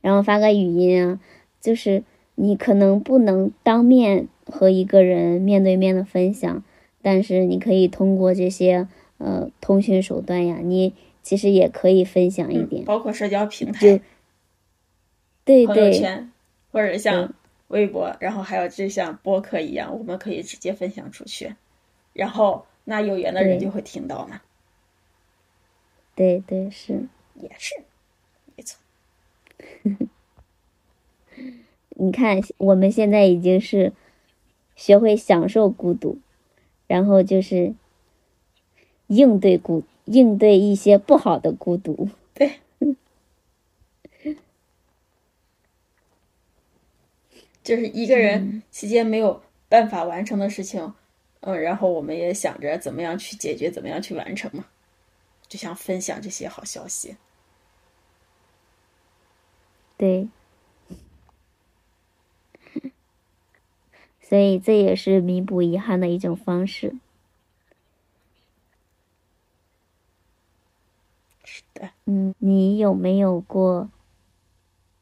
然后发个语音啊，就是你可能不能当面和一个人面对面的分享，但是你可以通过这些呃通讯手段呀，你其实也可以分享一嗯，点。包括社交平台、对朋友对圈，或者像微博，然后还有就像播客一样，我们可以直接分享出去，然后那有缘的人就会听到嘛，对对是，也是，没错。你看我们现在已经是学会享受孤独，然后就是应对孤应对一些不好的孤独。对，就是一个人期间没有办法完成的事情，嗯，然后我们也想着怎么样去解决，怎么样去完成嘛，就想分享这些好消息。对，所以这也是弥补遗憾的一种方式。是嗯，你有没有过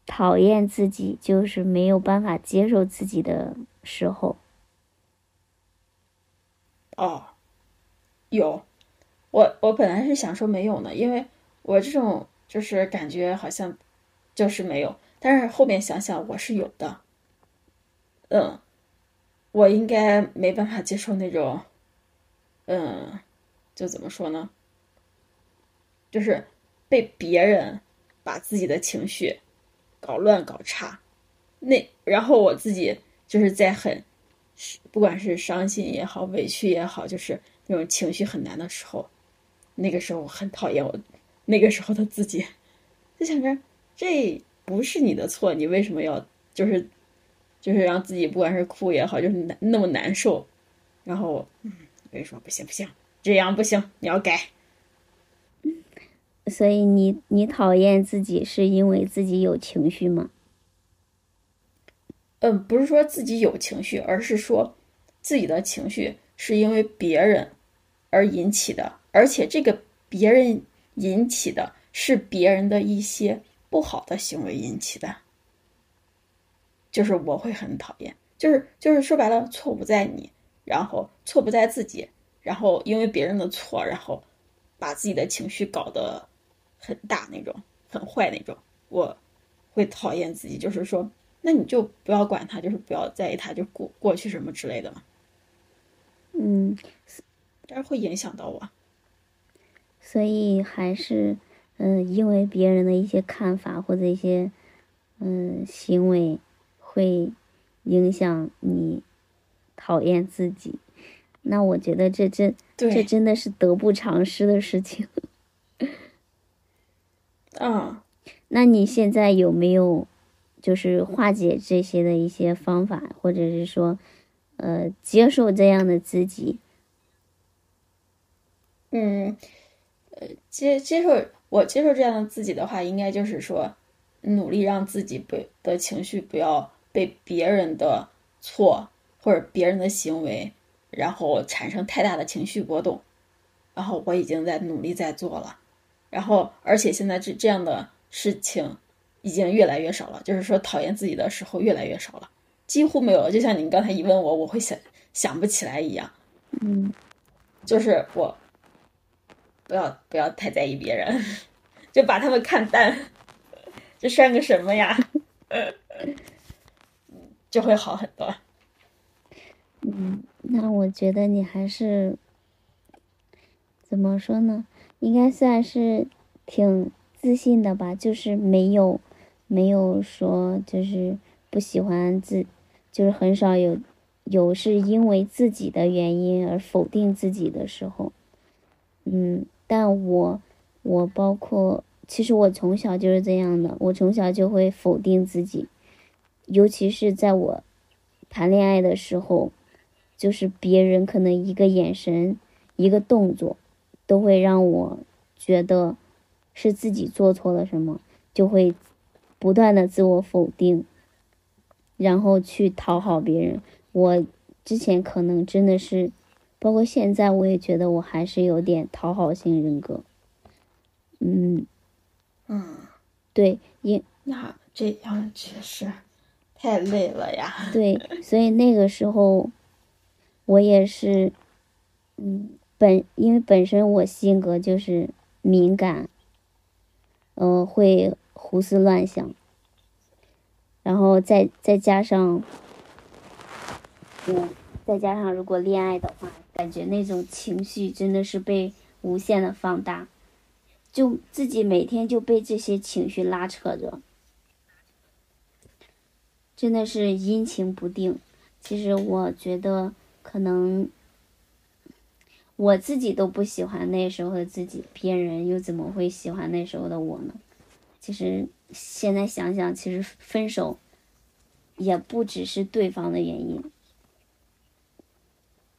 讨厌自己，就是没有办法接受自己的时候？哦，有，我我本来是想说没有呢，因为我这种就是感觉好像就是没有，但是后面想想我是有的，嗯，我应该没办法接受那种，嗯，就怎么说呢，就是被别人把自己的情绪搞乱搞差，那然后我自己就是在很。不管是伤心也好，委屈也好，就是那种情绪很难的时候，那个时候我很讨厌我那个时候的自己，就想着这不是你的错，你为什么要就是就是让自己不管是哭也好，就是难那么难受，然后嗯，我跟你说不行不行，这样不行，你要改。所以你你讨厌自己是因为自己有情绪吗？嗯，不是说自己有情绪，而是说自己的情绪是因为别人而引起的，而且这个别人引起的是别人的一些不好的行为引起的，就是我会很讨厌，就是就是说白了，错不在你，然后错不在自己，然后因为别人的错，然后把自己的情绪搞得很大那种，很坏那种，我会讨厌自己，就是说。那你就不要管他，就是不要在意他，就过过去什么之类的嘛。嗯，但是会影响到我，所以还是嗯，因为别人的一些看法或者一些嗯行为，会影响你讨厌自己。那我觉得这真这真的是得不偿失的事情。嗯，那你现在有没有？就是化解这些的一些方法，或者是说，呃，接受这样的自己。嗯，呃，接接受我接受这样的自己的话，应该就是说，努力让自己不的情绪不要被别人的错或者别人的行为，然后产生太大的情绪波动。然后我已经在努力在做了，然后而且现在这这样的事情。已经越来越少了，就是说讨厌自己的时候越来越少了，几乎没有了。就像你刚才一问我，我会想想不起来一样。嗯，就是我不要不要太在意别人，就把他们看淡，这算个什么呀？就会好很多。嗯，那我觉得你还是怎么说呢？应该算是挺自信的吧，就是没有。没有说就是不喜欢自，就是很少有有是因为自己的原因而否定自己的时候，嗯，但我我包括其实我从小就是这样的，我从小就会否定自己，尤其是在我谈恋爱的时候，就是别人可能一个眼神、一个动作，都会让我觉得是自己做错了什么，就会。不断的自我否定，然后去讨好别人。我之前可能真的是，包括现在，我也觉得我还是有点讨好型人格。嗯，嗯，对，因那这样确实太累了呀。对，所以那个时候，我也是，嗯，本因为本身我性格就是敏感，嗯，会。胡思乱想，然后再再加上，嗯，再加上如果恋爱的话，感觉那种情绪真的是被无限的放大，就自己每天就被这些情绪拉扯着，真的是阴晴不定。其实我觉得，可能我自己都不喜欢那时候的自己，别人又怎么会喜欢那时候的我呢？其实现在想想，其实分手也不只是对方的原因，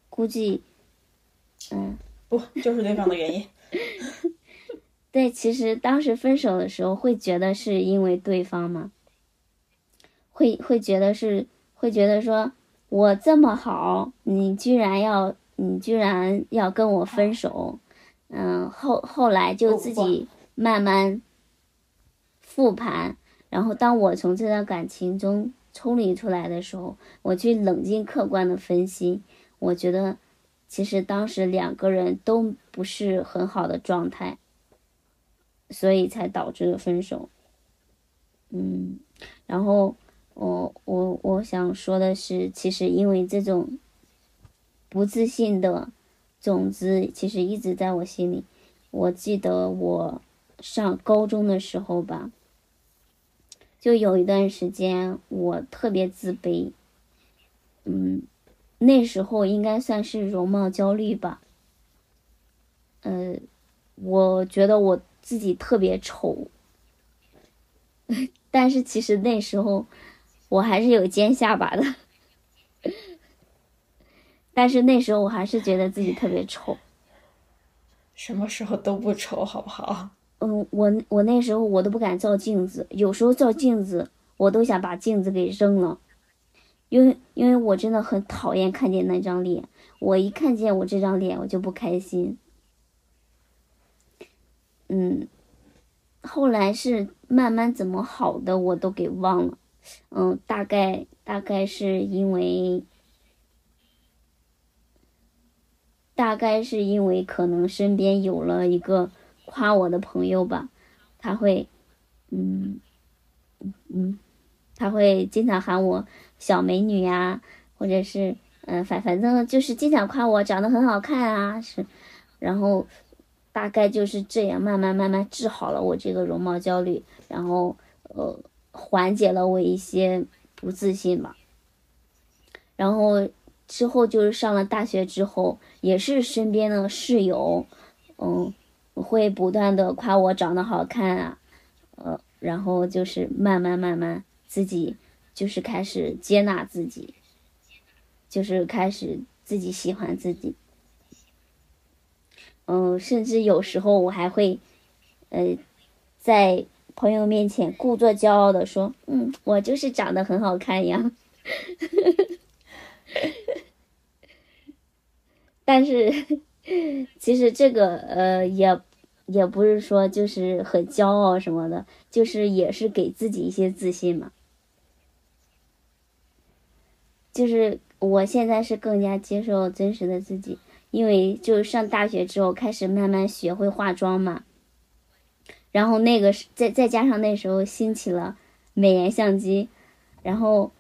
估计，嗯，不就是对方的原因？对，其实当时分手的时候，会觉得是因为对方吗？会会觉得是，会觉得说我这么好，你居然要，你居然要跟我分手？嗯，后后来就自己慢慢。复盘，然后当我从这段感情中抽离出来的时候，我去冷静客观的分析，我觉得其实当时两个人都不是很好的状态，所以才导致了分手。嗯，然后我我我想说的是，其实因为这种不自信的种子，其实一直在我心里。我记得我上高中的时候吧。就有一段时间，我特别自卑，嗯，那时候应该算是容貌焦虑吧，呃，我觉得我自己特别丑，但是其实那时候我还是有尖下巴的，但是那时候我还是觉得自己特别丑，什么时候都不丑，好不好？嗯，我我那时候我都不敢照镜子，有时候照镜子，我都想把镜子给扔了，因为因为我真的很讨厌看见那张脸，我一看见我这张脸，我就不开心。嗯，后来是慢慢怎么好的，我都给忘了。嗯，大概大概是因为，大概是因为可能身边有了一个夸我的朋友吧，他会，嗯，嗯，他会经常喊我小美女呀，或者是，嗯，反反正就是经常夸我长得很好看啊，是，然后。大概就是这样，慢慢慢慢治好了我这个容貌焦虑，然后呃缓解了我一些不自信吧。然后之后就是上了大学之后，也是身边的室友，嗯，会不断的夸我长得好看啊，呃，然后就是慢慢慢慢自己就是开始接纳自己，就是开始自己喜欢自己。嗯，甚至有时候我还会，呃，在朋友面前故作骄傲的说：“嗯，我就是长得很好看呀。” 但是，其实这个呃，也也不是说就是很骄傲什么的，就是也是给自己一些自信嘛。就是我现在是更加接受真实的自己。因为就上大学之后开始慢慢学会化妆嘛，然后那个再再加上那时候兴起了美颜相机，然后，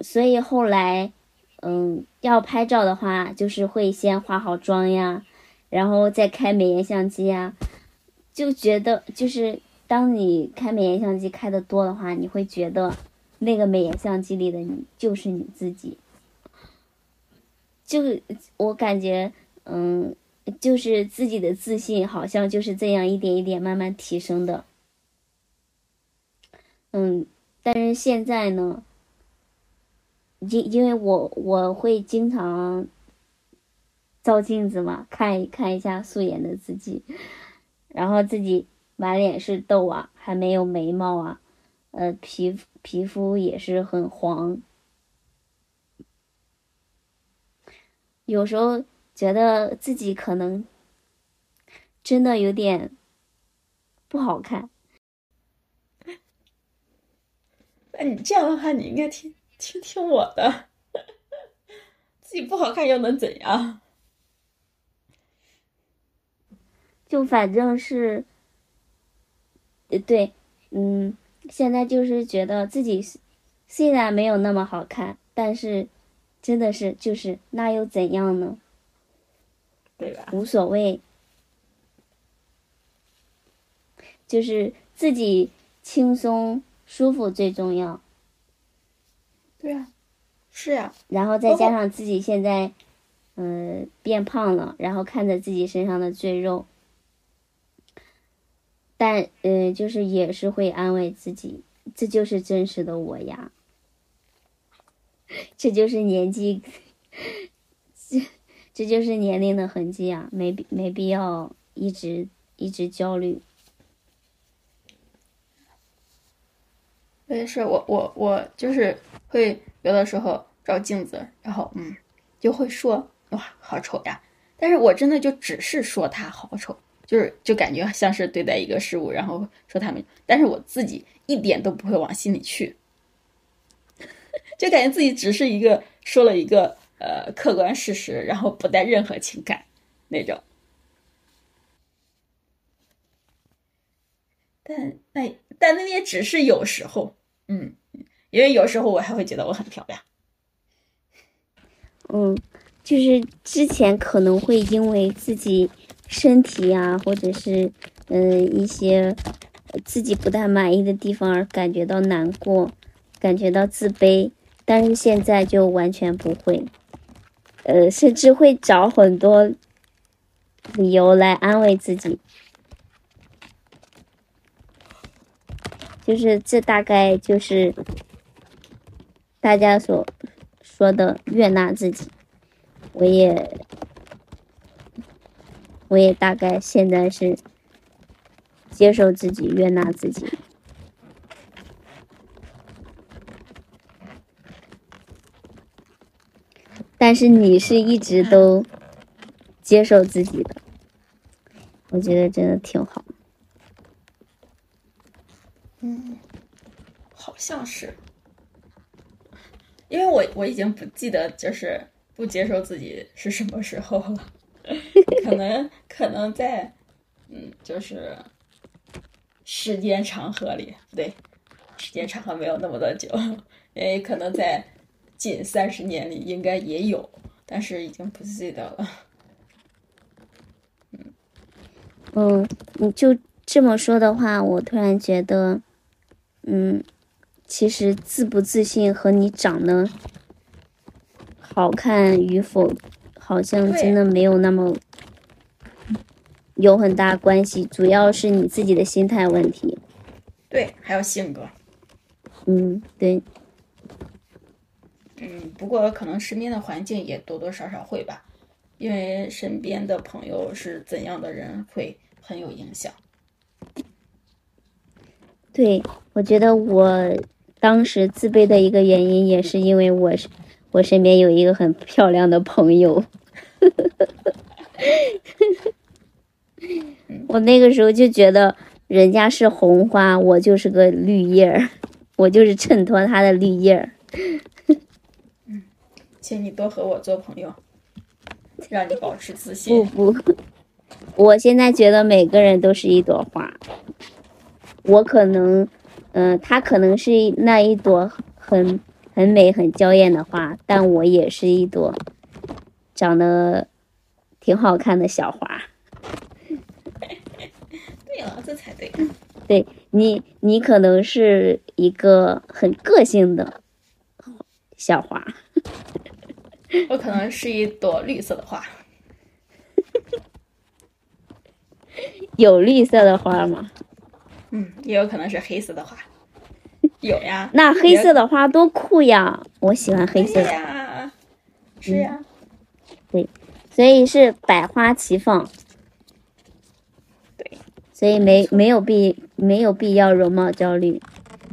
所以后来，嗯，要拍照的话，就是会先化好妆呀，然后再开美颜相机呀，就觉得就是当你开美颜相机开的多的话，你会觉得那个美颜相机里的你就是你自己。就我感觉，嗯，就是自己的自信好像就是这样一点一点慢慢提升的，嗯，但是现在呢，因因为我我会经常照镜子嘛，看一看一下素颜的自己，然后自己满脸是痘啊，还没有眉毛啊，呃，皮肤皮肤也是很黄。有时候觉得自己可能真的有点不好看。那你这样的话，你应该听听听我的。自己不好看又能怎样？就反正是，对，嗯，现在就是觉得自己虽然没有那么好看，但是。真的是，就是那又怎样呢？对吧？无所谓，就是自己轻松舒服最重要。对呀，是呀。然后再加上自己现在，嗯，变胖了，然后看着自己身上的赘肉，但嗯，就是也是会安慰自己，这就是真实的我呀。这就是年纪，这这就是年龄的痕迹啊！没必没必要一直一直焦虑。我也是，我我我就是会有的时候照镜子，然后嗯，就会说哇好丑呀！但是我真的就只是说他好丑，就是就感觉像是对待一个事物，然后说他们，但是我自己一点都不会往心里去。就感觉自己只是一个说了一个呃客观事实，然后不带任何情感那种。但那但那也只是有时候，嗯，因为有时候我还会觉得我很漂亮。嗯，就是之前可能会因为自己身体啊，或者是嗯一些自己不太满意的地方而感觉到难过，感觉到自卑。但是现在就完全不会，呃，甚至会找很多理由来安慰自己，就是这大概就是大家所说的悦纳自己，我也我也大概现在是接受自己，悦纳自己。但是你是一直都接受自己的，我觉得真的挺好。嗯，好像是，因为我我已经不记得就是不接受自己是什么时候了，可能可能在嗯就是时间长河里，不对，时间长河没有那么的久，因为可能在近三十年里应该也有，但是已经不记得了。嗯嗯，你就这么说的话，我突然觉得，嗯，其实自不自信和你长得好看与否，好像真的没有那么有很大关系，主要是你自己的心态问题。对，还有性格。嗯，对，嗯，不过可能身边的环境也多多少少会吧，因为身边的朋友是怎样的人，会很有影响。对，我觉得我当时自卑的一个原因，也是因为我是我身边有一个很漂亮的朋友，我那个时候就觉得人家是红花，我就是个绿叶儿，我就是衬托他的绿叶儿。请你多和我做朋友，让你保持自信。不不，我现在觉得每个人都是一朵花。我可能，嗯、他可能是那一朵很很美、很娇艳的花，但我也是一朵长得挺好看的小花。对了，这才对。对你，你可能是一个很个性的小花。我可能是一朵绿色的花，有绿色的花吗？嗯，也有可能是黑色的花。有呀，那黑色的花多酷呀！我喜欢黑色对的，呀，是呀，对所以是百花齐放。对，所以没没有必没有必要容貌焦虑，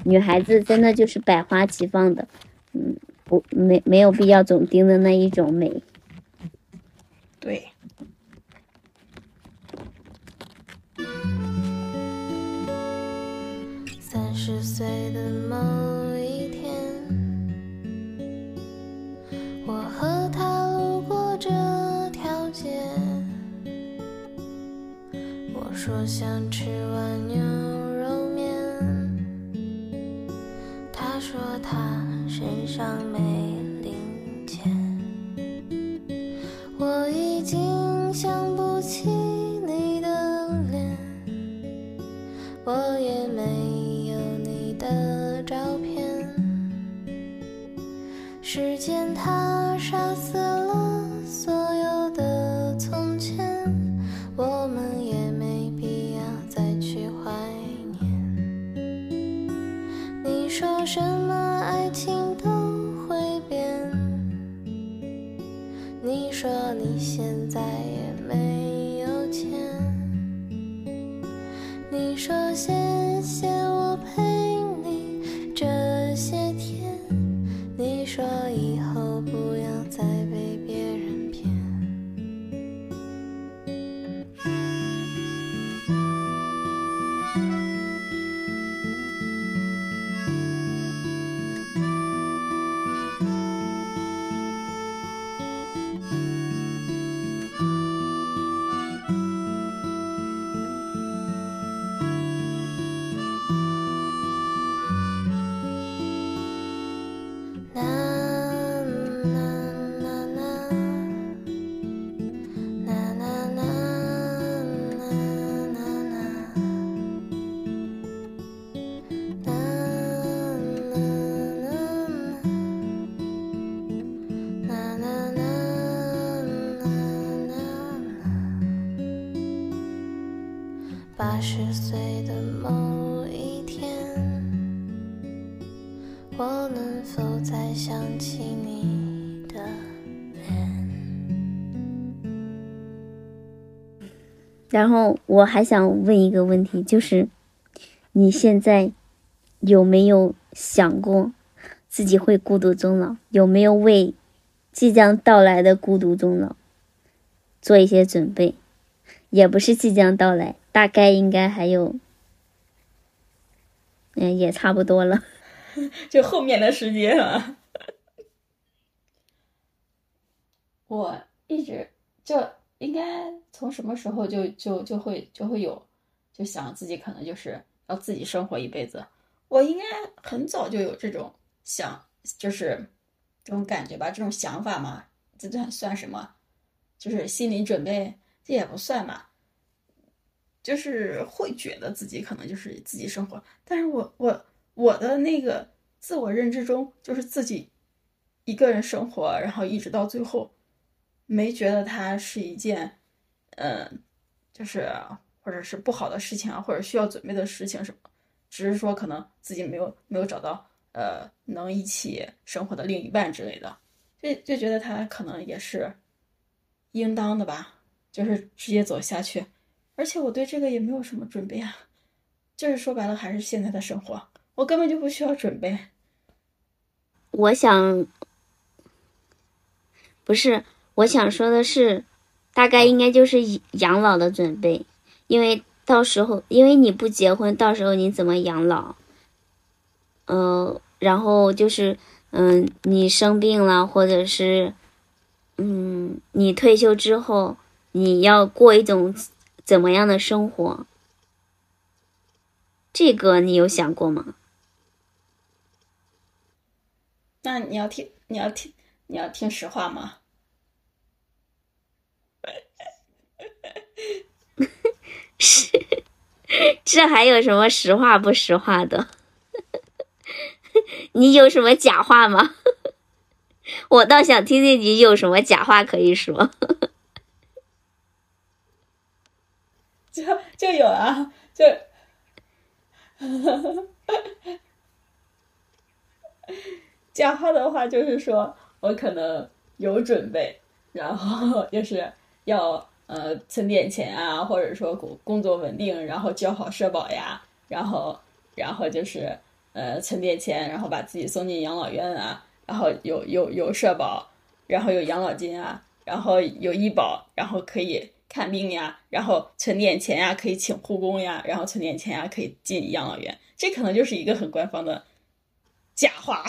女孩子真的就是百花齐放的，嗯，不没没有必要总盯着那一种美。对。十岁的某一天，我和他路过这条街。我说想吃碗牛肉面，他说他身上没然后我还想问一个问题，就是你现在有没有想过自己会孤独终老？有没有为即将到来的孤独终老做一些准备，也不是即将到来，大概应该还有，嗯，也差不多了。就后面的时间啊，我一直就应该从什么时候就就就会就会有，就想自己可能就是要自己生活一辈子。我应该很早就有这种想，就是这种感觉吧，这种想法嘛，这算算什么？就是心理准备，这也不算吧。就是会觉得自己可能就是自己生活，但是我我。我的那个自我认知中，就是自己一个人生活，然后一直到最后，没觉得它是一件，嗯，就是或者是不好的事情啊，或者需要准备的事情什么，只是说可能自己没有没有找到呃能一起生活的另一半之类的，就就觉得他可能也是应当的吧，就是直接走下去，而且我对这个也没有什么准备啊，就是说白了还是现在的生活。我根本就不需要准备。我想，不是，我想说的是，大概应该就是养老的准备，因为到时候，因为你不结婚，到时候你怎么养老？呃，然后就是，嗯，你生病了，或者是，嗯，你退休之后，你要过一种怎么样的生活？这个你有想过吗？那你要听，你要听，你要听实话吗？是，这还有什么实话不实话的？你有什么假话吗？我倒想听听你有什么假话可以说。就就有啊，就。假话的话就是说，我可能有准备，然后就是要呃存点钱啊，或者说工工作稳定，然后交好社保呀，然后然后就是呃存点钱，然后把自己送进养老院啊，然后有有有社保，然后有养老金啊，然后有医保，然后可以看病呀，然后存点钱呀，可以请护工呀，然后存点钱呀，可以进养老院，这可能就是一个很官方的假话。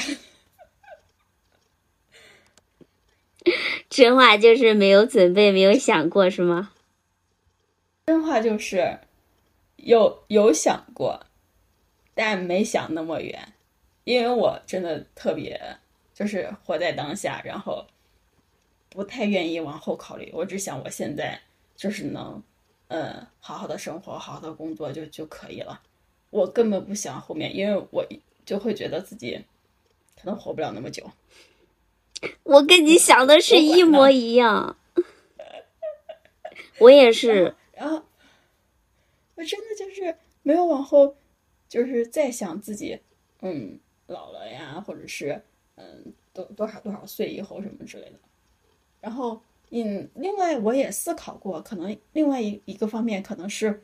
真话就是没有准备，没有想过，是吗？真话就是有有想过，但没想那么远，因为我真的特别就是活在当下，然后不太愿意往后考虑。我只想我现在就是能嗯好好的生活，好好的工作就就可以了。我根本不想后面，因为我就会觉得自己可能活不了那么久。我跟你想的是一模 一样，我也是。然后，我真的就是没有往后，就是再想自己，嗯，老了呀，或者是嗯，多多少多少岁以后什么之类的。然后，嗯，另外我也思考过，可能另外一一个方面，可能是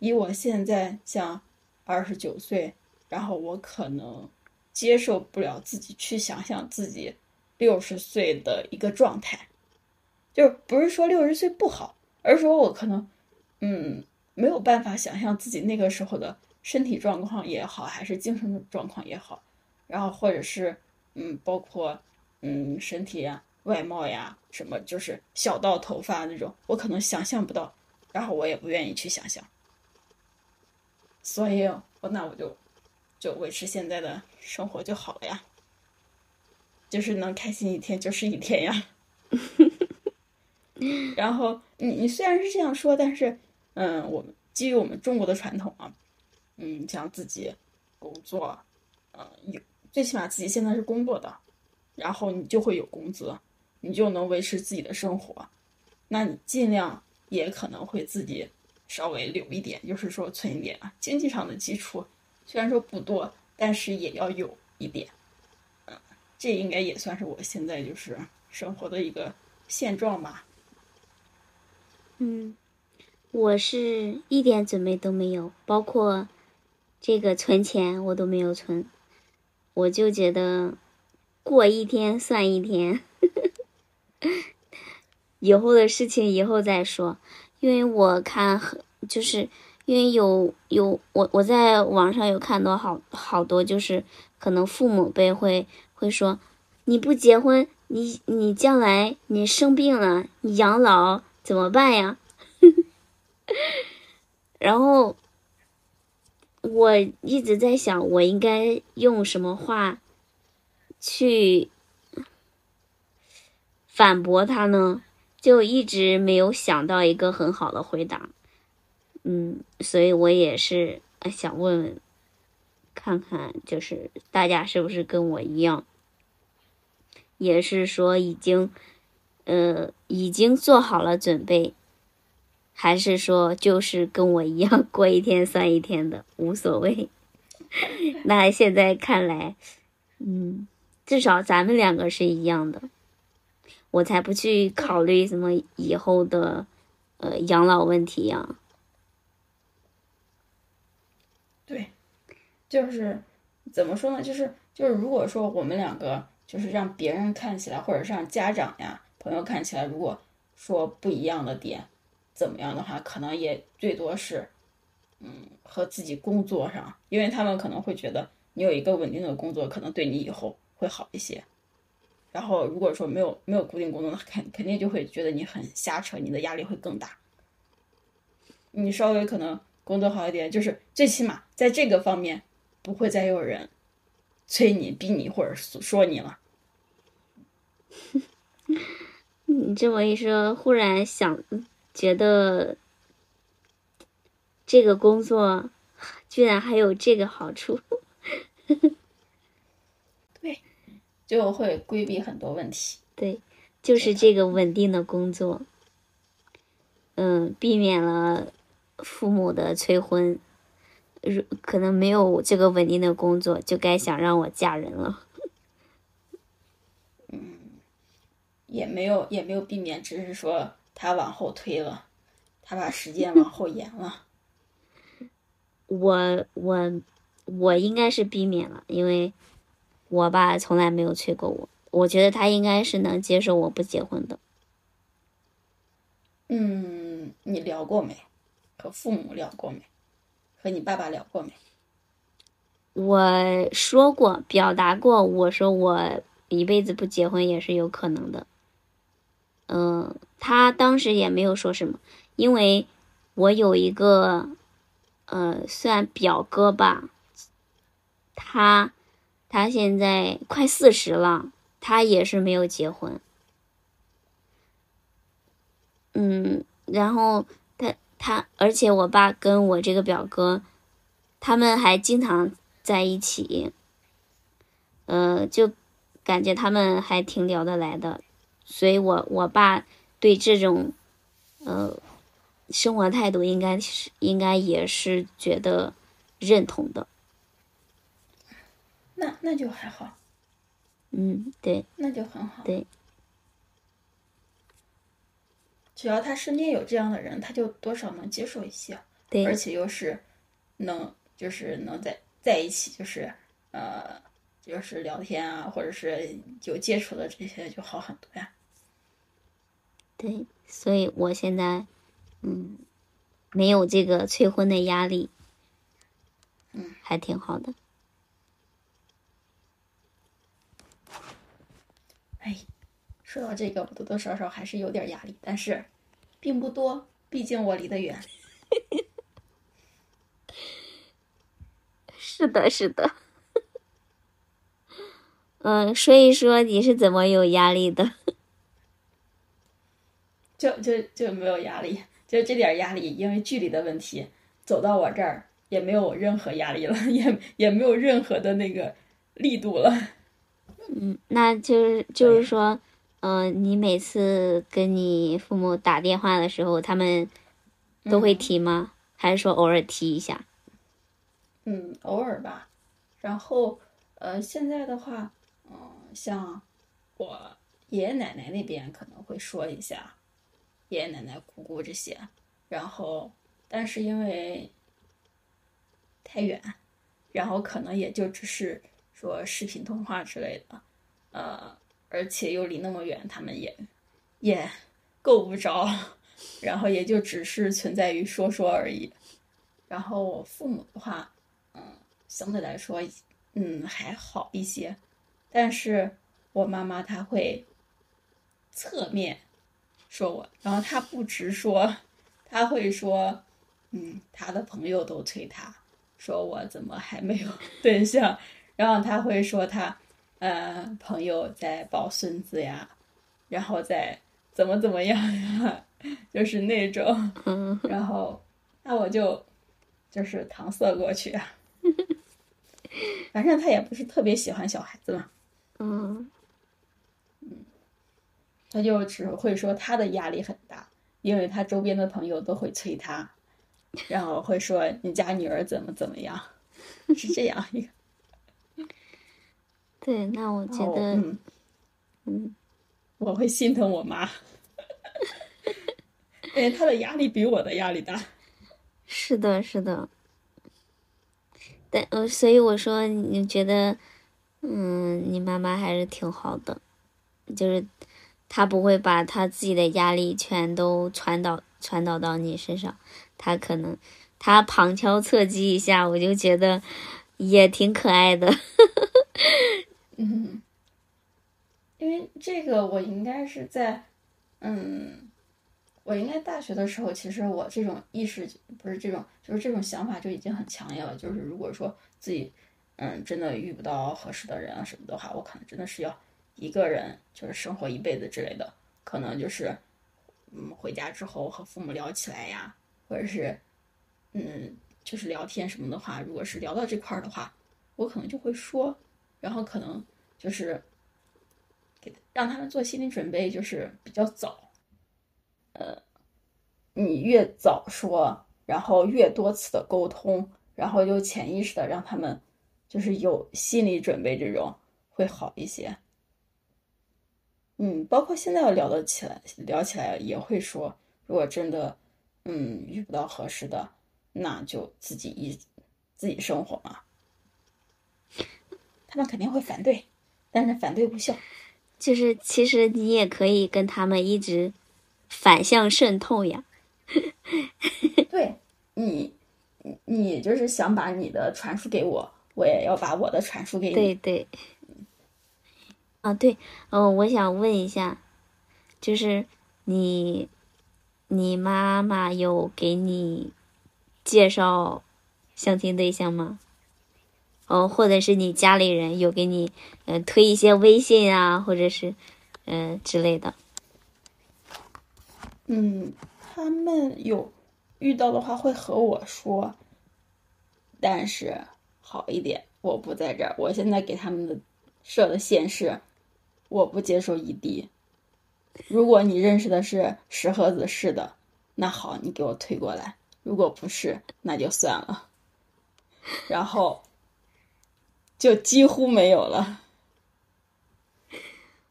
以我现在像二十九岁，然后我可能接受不了自己去想象自己。六十岁的一个状态，就是不是说六十岁不好，而是说我可能，嗯，没有办法想象自己那个时候的身体状况也好，还是精神状况也好，然后或者是，嗯，包括，嗯，身体呀、外貌呀，什么就是小到头发那种，我可能想象不到，然后我也不愿意去想象，所以，我那我就，就维持现在的生活就好了呀。就是能开心一天就是一天呀，然后你你虽然是这样说，但是嗯，我们基于我们中国的传统啊，嗯，像自己工作，嗯，有最起码自己现在是工作的，然后你就会有工资，你就能维持自己的生活，那你尽量也可能会自己稍微留一点，就是说存一点啊，经济上的基础虽然说不多，但是也要有一点。这应该也算是我现在就是生活的一个现状吧。嗯，我是一点准备都没有，包括这个存钱我都没有存，我就觉得过一天算一天。以后的事情以后再说，因为我看很就是因为有有我我在网上有看到好好多就是可能父母辈会会说你不结婚，你你将来你生病了，你养老怎么办呀？然后我一直在想，我应该用什么话去反驳他呢？就一直没有想到一个很好的回答。嗯，所以我也是想问问，看看就是大家是不是跟我一样，也是说已经呃已经做好了准备。还是说，就是跟我一样过一天算一天的，无所谓。那现在看来，嗯，至少咱们两个是一样的，我才不去考虑什么以后的呃养老问题呀。对，就是怎么说呢？就是就是，如果说我们两个就是让别人看起来，或者让家长呀、朋友看起来，如果说不一样的点。怎么样的话，可能也最多是，嗯，和自己工作上，因为他们可能会觉得你有一个稳定的工作，可能对你以后会好一些。然后如果说没有没有固定工作，肯肯定就会觉得你很瞎扯，你的压力会更大。你稍微可能工作好一点，就是最起码在这个方面不会再有人催你、逼你或者说你了。你这么一说，忽然想。觉得这个工作居然还有这个好处，对，就会规避很多问题。对，就是这个稳定的工作，嗯，避免了父母的催婚。如可能没有这个稳定的工作，就该想让我嫁人了。嗯，也没有，也没有避免，只是说。他往后推了，他把时间往后延了。我我我应该是避免了，因为我爸从来没有催过我。我觉得他应该是能接受我不结婚的。嗯，你聊过没？和父母聊过没？和你爸爸聊过没？我说过，表达过，我说我一辈子不结婚也是有可能的。嗯。他当时也没有说什么，因为我有一个，呃，算表哥吧，他他现在快四十了，他也是没有结婚。嗯，然后他他，而且我爸跟我这个表哥，他们还经常在一起，呃，就感觉他们还挺聊得来的，所以我我爸。对这种，呃，生活态度应该是应该也是觉得认同的。那那就还好。嗯，对。那就很好。对。只要他身边有这样的人，他就多少能接受一些。对。而且又是能，就是能在在一起，就是呃，就是聊天啊，或者是有接触的这些，就好很多呀。对，所以我现在，嗯，没有这个催婚的压力，嗯，还挺好的。哎，说到这个，我多多少少还是有点压力，但是并不多，毕竟我离得远。是的，是的。嗯，说一说你是怎么有压力的？就就就没有压力，就这点压力，因为距离的问题，走到我这儿也没有任何压力了，也也没有任何的那个力度了。嗯，那就是就是说，嗯，你每次跟你父母打电话的时候，他们都会提吗？还是说偶尔提一下？嗯，偶尔吧。然后，呃，现在的话，嗯，像我爷爷奶奶那边可能会说一下。爷爷奶奶、姑姑这些，然后，但是因为太远，然后可能也就只是说视频通话之类的，呃，而且又离那么远，他们也也够不着，然后也就只是存在于说说而已。然后我父母的话，嗯，相对来说，嗯还好一些，但是我妈妈她会侧面说我，然后他不直说，他会说，嗯，他的朋友都催他，说我怎么还没有对象，然后他会说他，呃，朋友在抱孙子呀，然后再怎么怎么样呀，就是那种，嗯，然后那我就就是搪塞过去啊，反正他也不是特别喜欢小孩子嘛，嗯，他就只会说他的压力很大，因为他周边的朋友都会催他，然后会说你家女儿怎么怎么样，是这样一个。对，那我觉得，嗯，嗯，我会心疼我妈，因为她的压力比我的压力大。是的，是的。但呃，所以我说，你觉得，嗯，你妈妈还是挺好的，就是他不会把他自己的压力全都传导传导到你身上，他可能他旁敲侧击一下，我就觉得也挺可爱的。嗯，因为这个我应该是在，嗯，我应该大学的时候，其实我这种意识不是这种，就是这种想法就已经很强烈了。就是如果说自己，嗯，真的遇不到合适的人啊什么的话，我可能真的是要一个人就是生活一辈子之类的。可能就是，嗯，回家之后和父母聊起来呀，或者是，嗯，就是聊天什么的话，如果是聊到这块儿的话，我可能就会说。然后可能就是给让他们做心理准备，就是比较早。呃，你越早说，然后越多次的沟通，然后就潜意识的让他们就是有心理准备，这种会好一些。嗯，包括现在要聊得起来，聊起来也会说，如果真的嗯遇不到合适的，那就自己一自己生活嘛。他们肯定会反对，但是反对无效。就是其实你也可以跟他们一直反向渗透呀。对你，你你就是想把你的传输给我，我也要把我的传输给你。对对。啊，对，嗯、我想问一下，就是你，你妈妈有给你介绍相亲对象吗？哦，或者是你家里人有给你嗯、呃推一些微信啊，或者是嗯、呃之类的。嗯，他们有遇到的话会和我说，但是好一点，我不在这儿。我现在给他们的设的限是，我不接受异地。如果你认识的是石河子市的，那好，你给我推过来；如果不是，那就算了。然后就几乎没有了。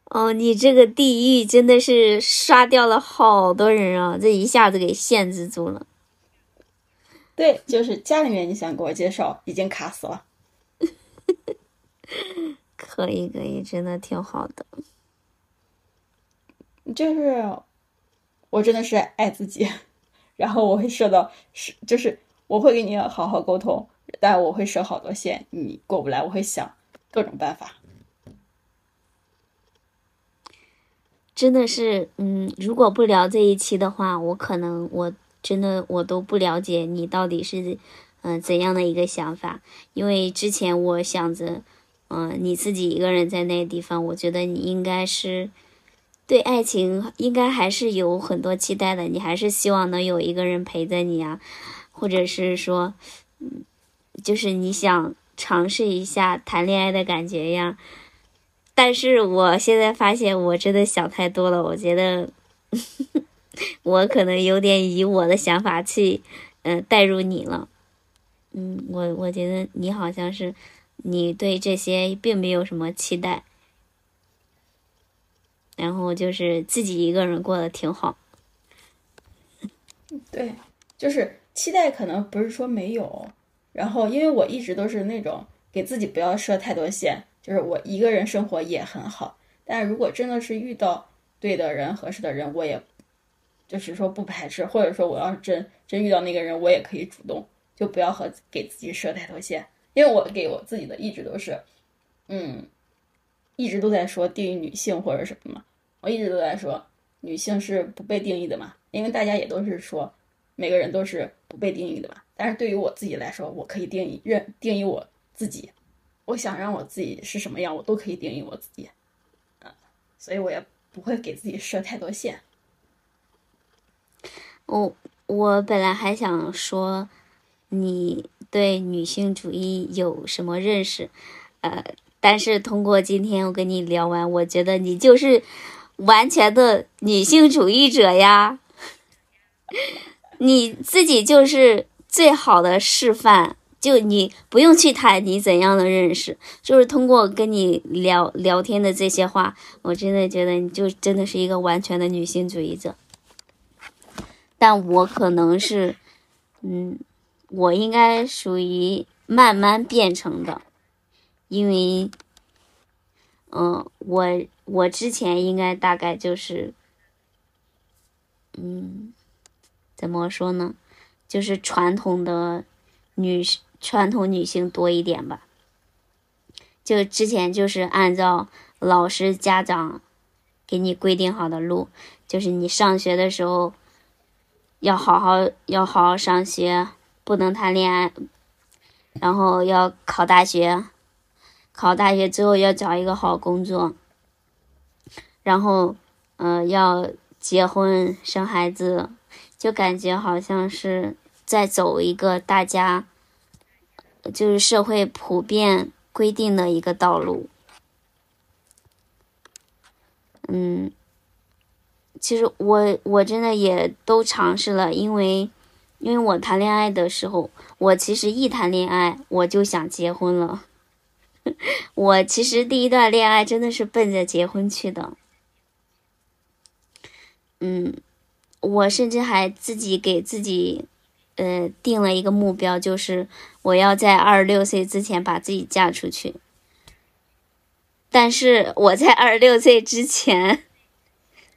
哦，你这个地域真的是刷掉了好多人啊！这一下子给限制住了。对，就是家里面你想给我介绍，已经卡死了。可以可以，真的挺好的。就是我真的是爱自己，然后我会设到是，就是我会跟你好好沟通，但我会设好多线，你过不来，我会想各种办法。真的是，嗯，如果不聊这一期的话，我可能我真的我都不了解你到底是嗯、呃怎样的一个想法，因为之前我想着，嗯、你自己一个人在那个地方，我觉得你应该是对爱情应该还是有很多期待的，你还是希望能有一个人陪着你啊，或者是说，嗯，就是你想尝试一下谈恋爱的感觉呀。但是我现在发现我真的想太多了，我觉得 我可能有点以我的想法去，嗯、带入你了。嗯，我我觉得你好像是你对这些并没有什么期待，然后就是自己一个人过得挺好。对，就是期待可能不是说没有，然后因为我一直都是那种给自己不要设太多线，就是我一个人生活也很好。但如果真的是遇到对的人、合适的人，我也就是说不排斥，或者说我要是真真遇到那个人，我也可以主动，就不要和给自己设太多限。因为我给我自己的一直都是，嗯，一直都在说定义女性或者什么嘛，我一直都在说女性是不被定义的嘛，因为大家也都是说每个人都是不被定义的嘛。但是对于我自己来说，我可以定义认定义我自己，我想让我自己是什么样，我都可以定义我自己，嗯，所以我也不会给自己设太多限。我我本来还想说，你对女性主义有什么认识？呃，但是通过今天我跟你聊完，我觉得你就是完全的女性主义者呀，你自己就是最好的示范。就你不用去谈你怎样的认识，就是通过跟你聊聊天的这些话，我真的觉得你就真的是一个完全的女性主义者。但我可能是，嗯，我应该属于慢慢变成的，因为，嗯，我我之前应该大概就是，嗯，怎么说呢？就是传统的女传统女性多一点吧。就之前就是按照老师家长给你规定好的路，就是你上学的时候。要好好要好好上学，不能谈恋爱，然后要考大学，考大学之后要找一个好工作，然后，嗯、呃，要结婚生孩子，就感觉好像是在走一个大家，就是社会普遍规定的一个道路，嗯。其实我我真的也都尝试了，因为，因为我谈恋爱的时候，我其实一谈恋爱我就想结婚了。我其实第一段恋爱真的是奔着结婚去的。嗯，我甚至还自己给自己，呃，定了一个目标，就是我要在二十六岁之前把自己嫁出去。但是我在二十六岁之前。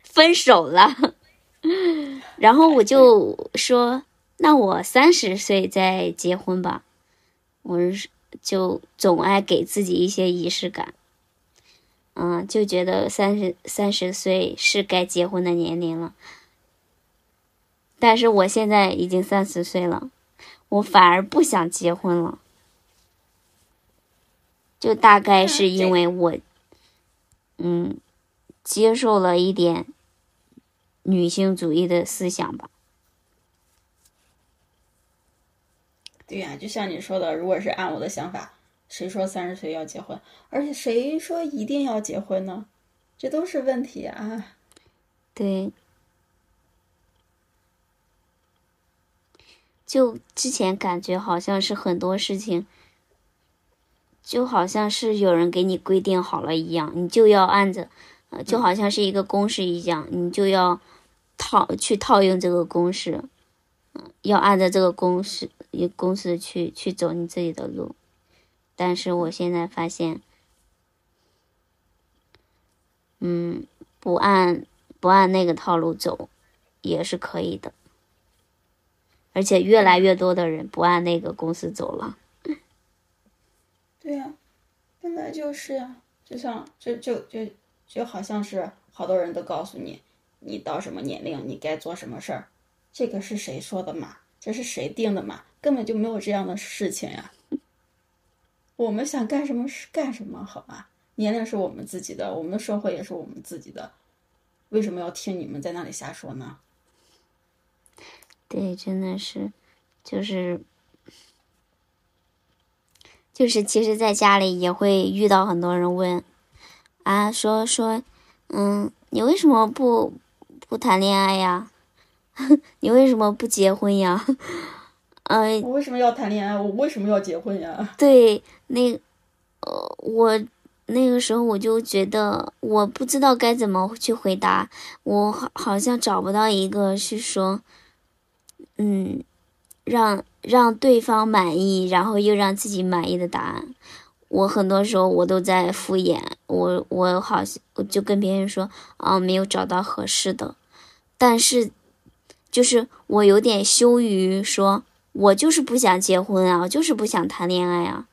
分手了，然后我就说：“那我三十岁再结婚吧。”我就总爱给自己一些仪式感，嗯，就觉得三十三十岁是该结婚的年龄了。但是我现在已经三十岁了，我反而不想结婚了，就大概是因为我，嗯，接受了一点。女性主义的思想吧。对呀、啊，就像你说的，如果是按我的想法，谁说三十岁要结婚？而且谁说一定要结婚呢？这都是问题啊。对。就之前感觉好像是很多事情，就好像是有人给你规定好了一样，你就要按着，呃，就好像是一个公式一样，你就要。套去套用这个公式，嗯，要按照这个公式一公司去去走你自己的路，但是我现在发现，嗯，不按不按那个套路走也是可以的，而且越来越多的人不按那个公司走了。对呀、本来就是呀、就像就就就就好像是好多人都告诉你。你到什么年龄，你该做什么事儿，这个是谁说的嘛？这是谁定的嘛？根本就没有这样的事情呀。我们想干什么是干什么，好吧？年龄是我们自己的，我们的生活也是我们自己的，为什么要听你们在那里瞎说呢？对，真的是，就是，就是，其实，在家里也会遇到很多人问，啊，说说，嗯，你为什么不？不谈恋爱呀？你为什么不结婚呀？呃，我为什么要谈恋爱？我为什么要结婚呀？对，那，呃，我那个时候我就觉得我不知道该怎么去回答，我好好像找不到一个是说，嗯，让让对方满意，然后又让自己满意的答案。我很多时候我都在敷衍我，我好像我就跟别人说啊，没有找到合适的，但是就是我有点羞于说，我就是不想结婚啊，我就是不想谈恋爱啊。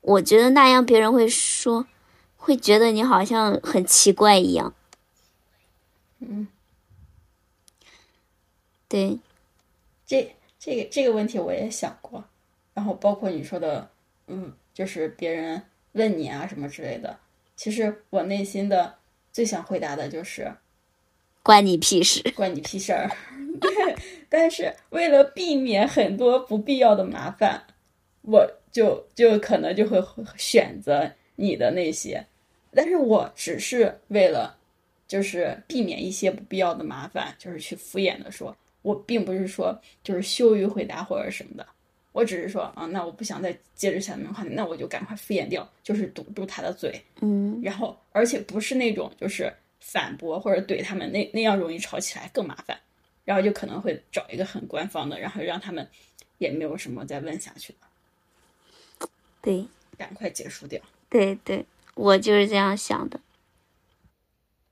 我觉得那样别人会说，会觉得你好像很奇怪一样。嗯，对，这这个这个问题我也想过，然后包括你说的，嗯。就是别人问你啊什么之类的，其实我内心的最想回答的就是关你屁事，关你屁事儿。但是为了避免很多不必要的麻烦，我就就可能就会选择你的那些。但是我只是为了就是避免一些不必要的麻烦，就是去敷衍的说，我并不是说就是羞于回答或者什么的。我只是说啊，那我不想再接着下面话题，那我就赶快敷衍掉，就是堵住他的嘴，嗯，然后而且不是那种就是反驳或者怼他们那那样容易吵起来更麻烦，然后就可能会找一个很官方的，然后让他们也没有什么再问下去的，对，赶快结束掉，对对，我就是这样想的。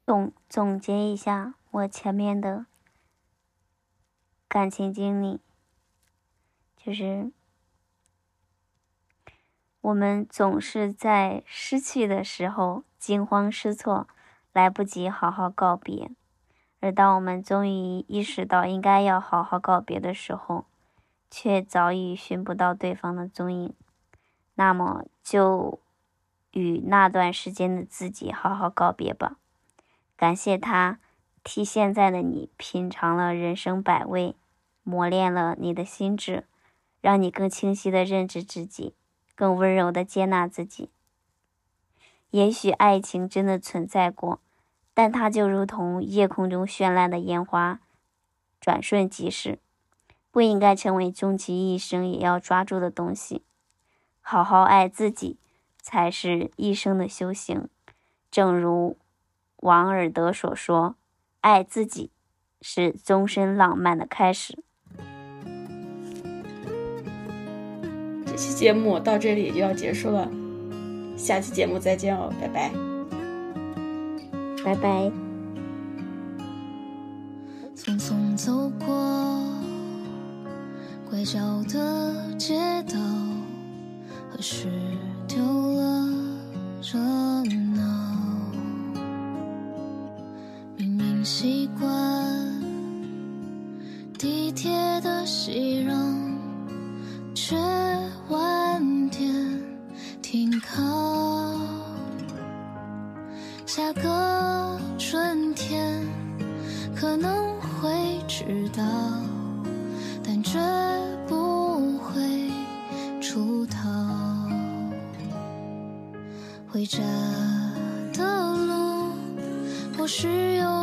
总总结一下我前面的感情经历。就是我们总是在失去的时候惊慌失措，来不及好好告别；而当我们终于意识到应该要好好告别的时候，却早已寻不到对方的踪影。那么，就与那段时间的自己好好告别吧。感谢他替现在的你品尝了人生百味，磨练了你的心智。让你更清晰的认知自己，更温柔的接纳自己。也许爱情真的存在过，但它就如同夜空中绚烂的烟花，转瞬即逝，不应该成为终其一生也要抓住的东西。好好爱自己，才是一生的修行。正如王尔德所说：“爱自己，是终身浪漫的开始。”这期节目到这里就要结束了，下期节目再见哦，拜拜，拜拜。匆匆走过拐角的街道，何时丢了热闹？明明习惯地铁的熙攘，却晚点停。靠，下个春天可能会迟到，但绝不会出逃。回家的路或许有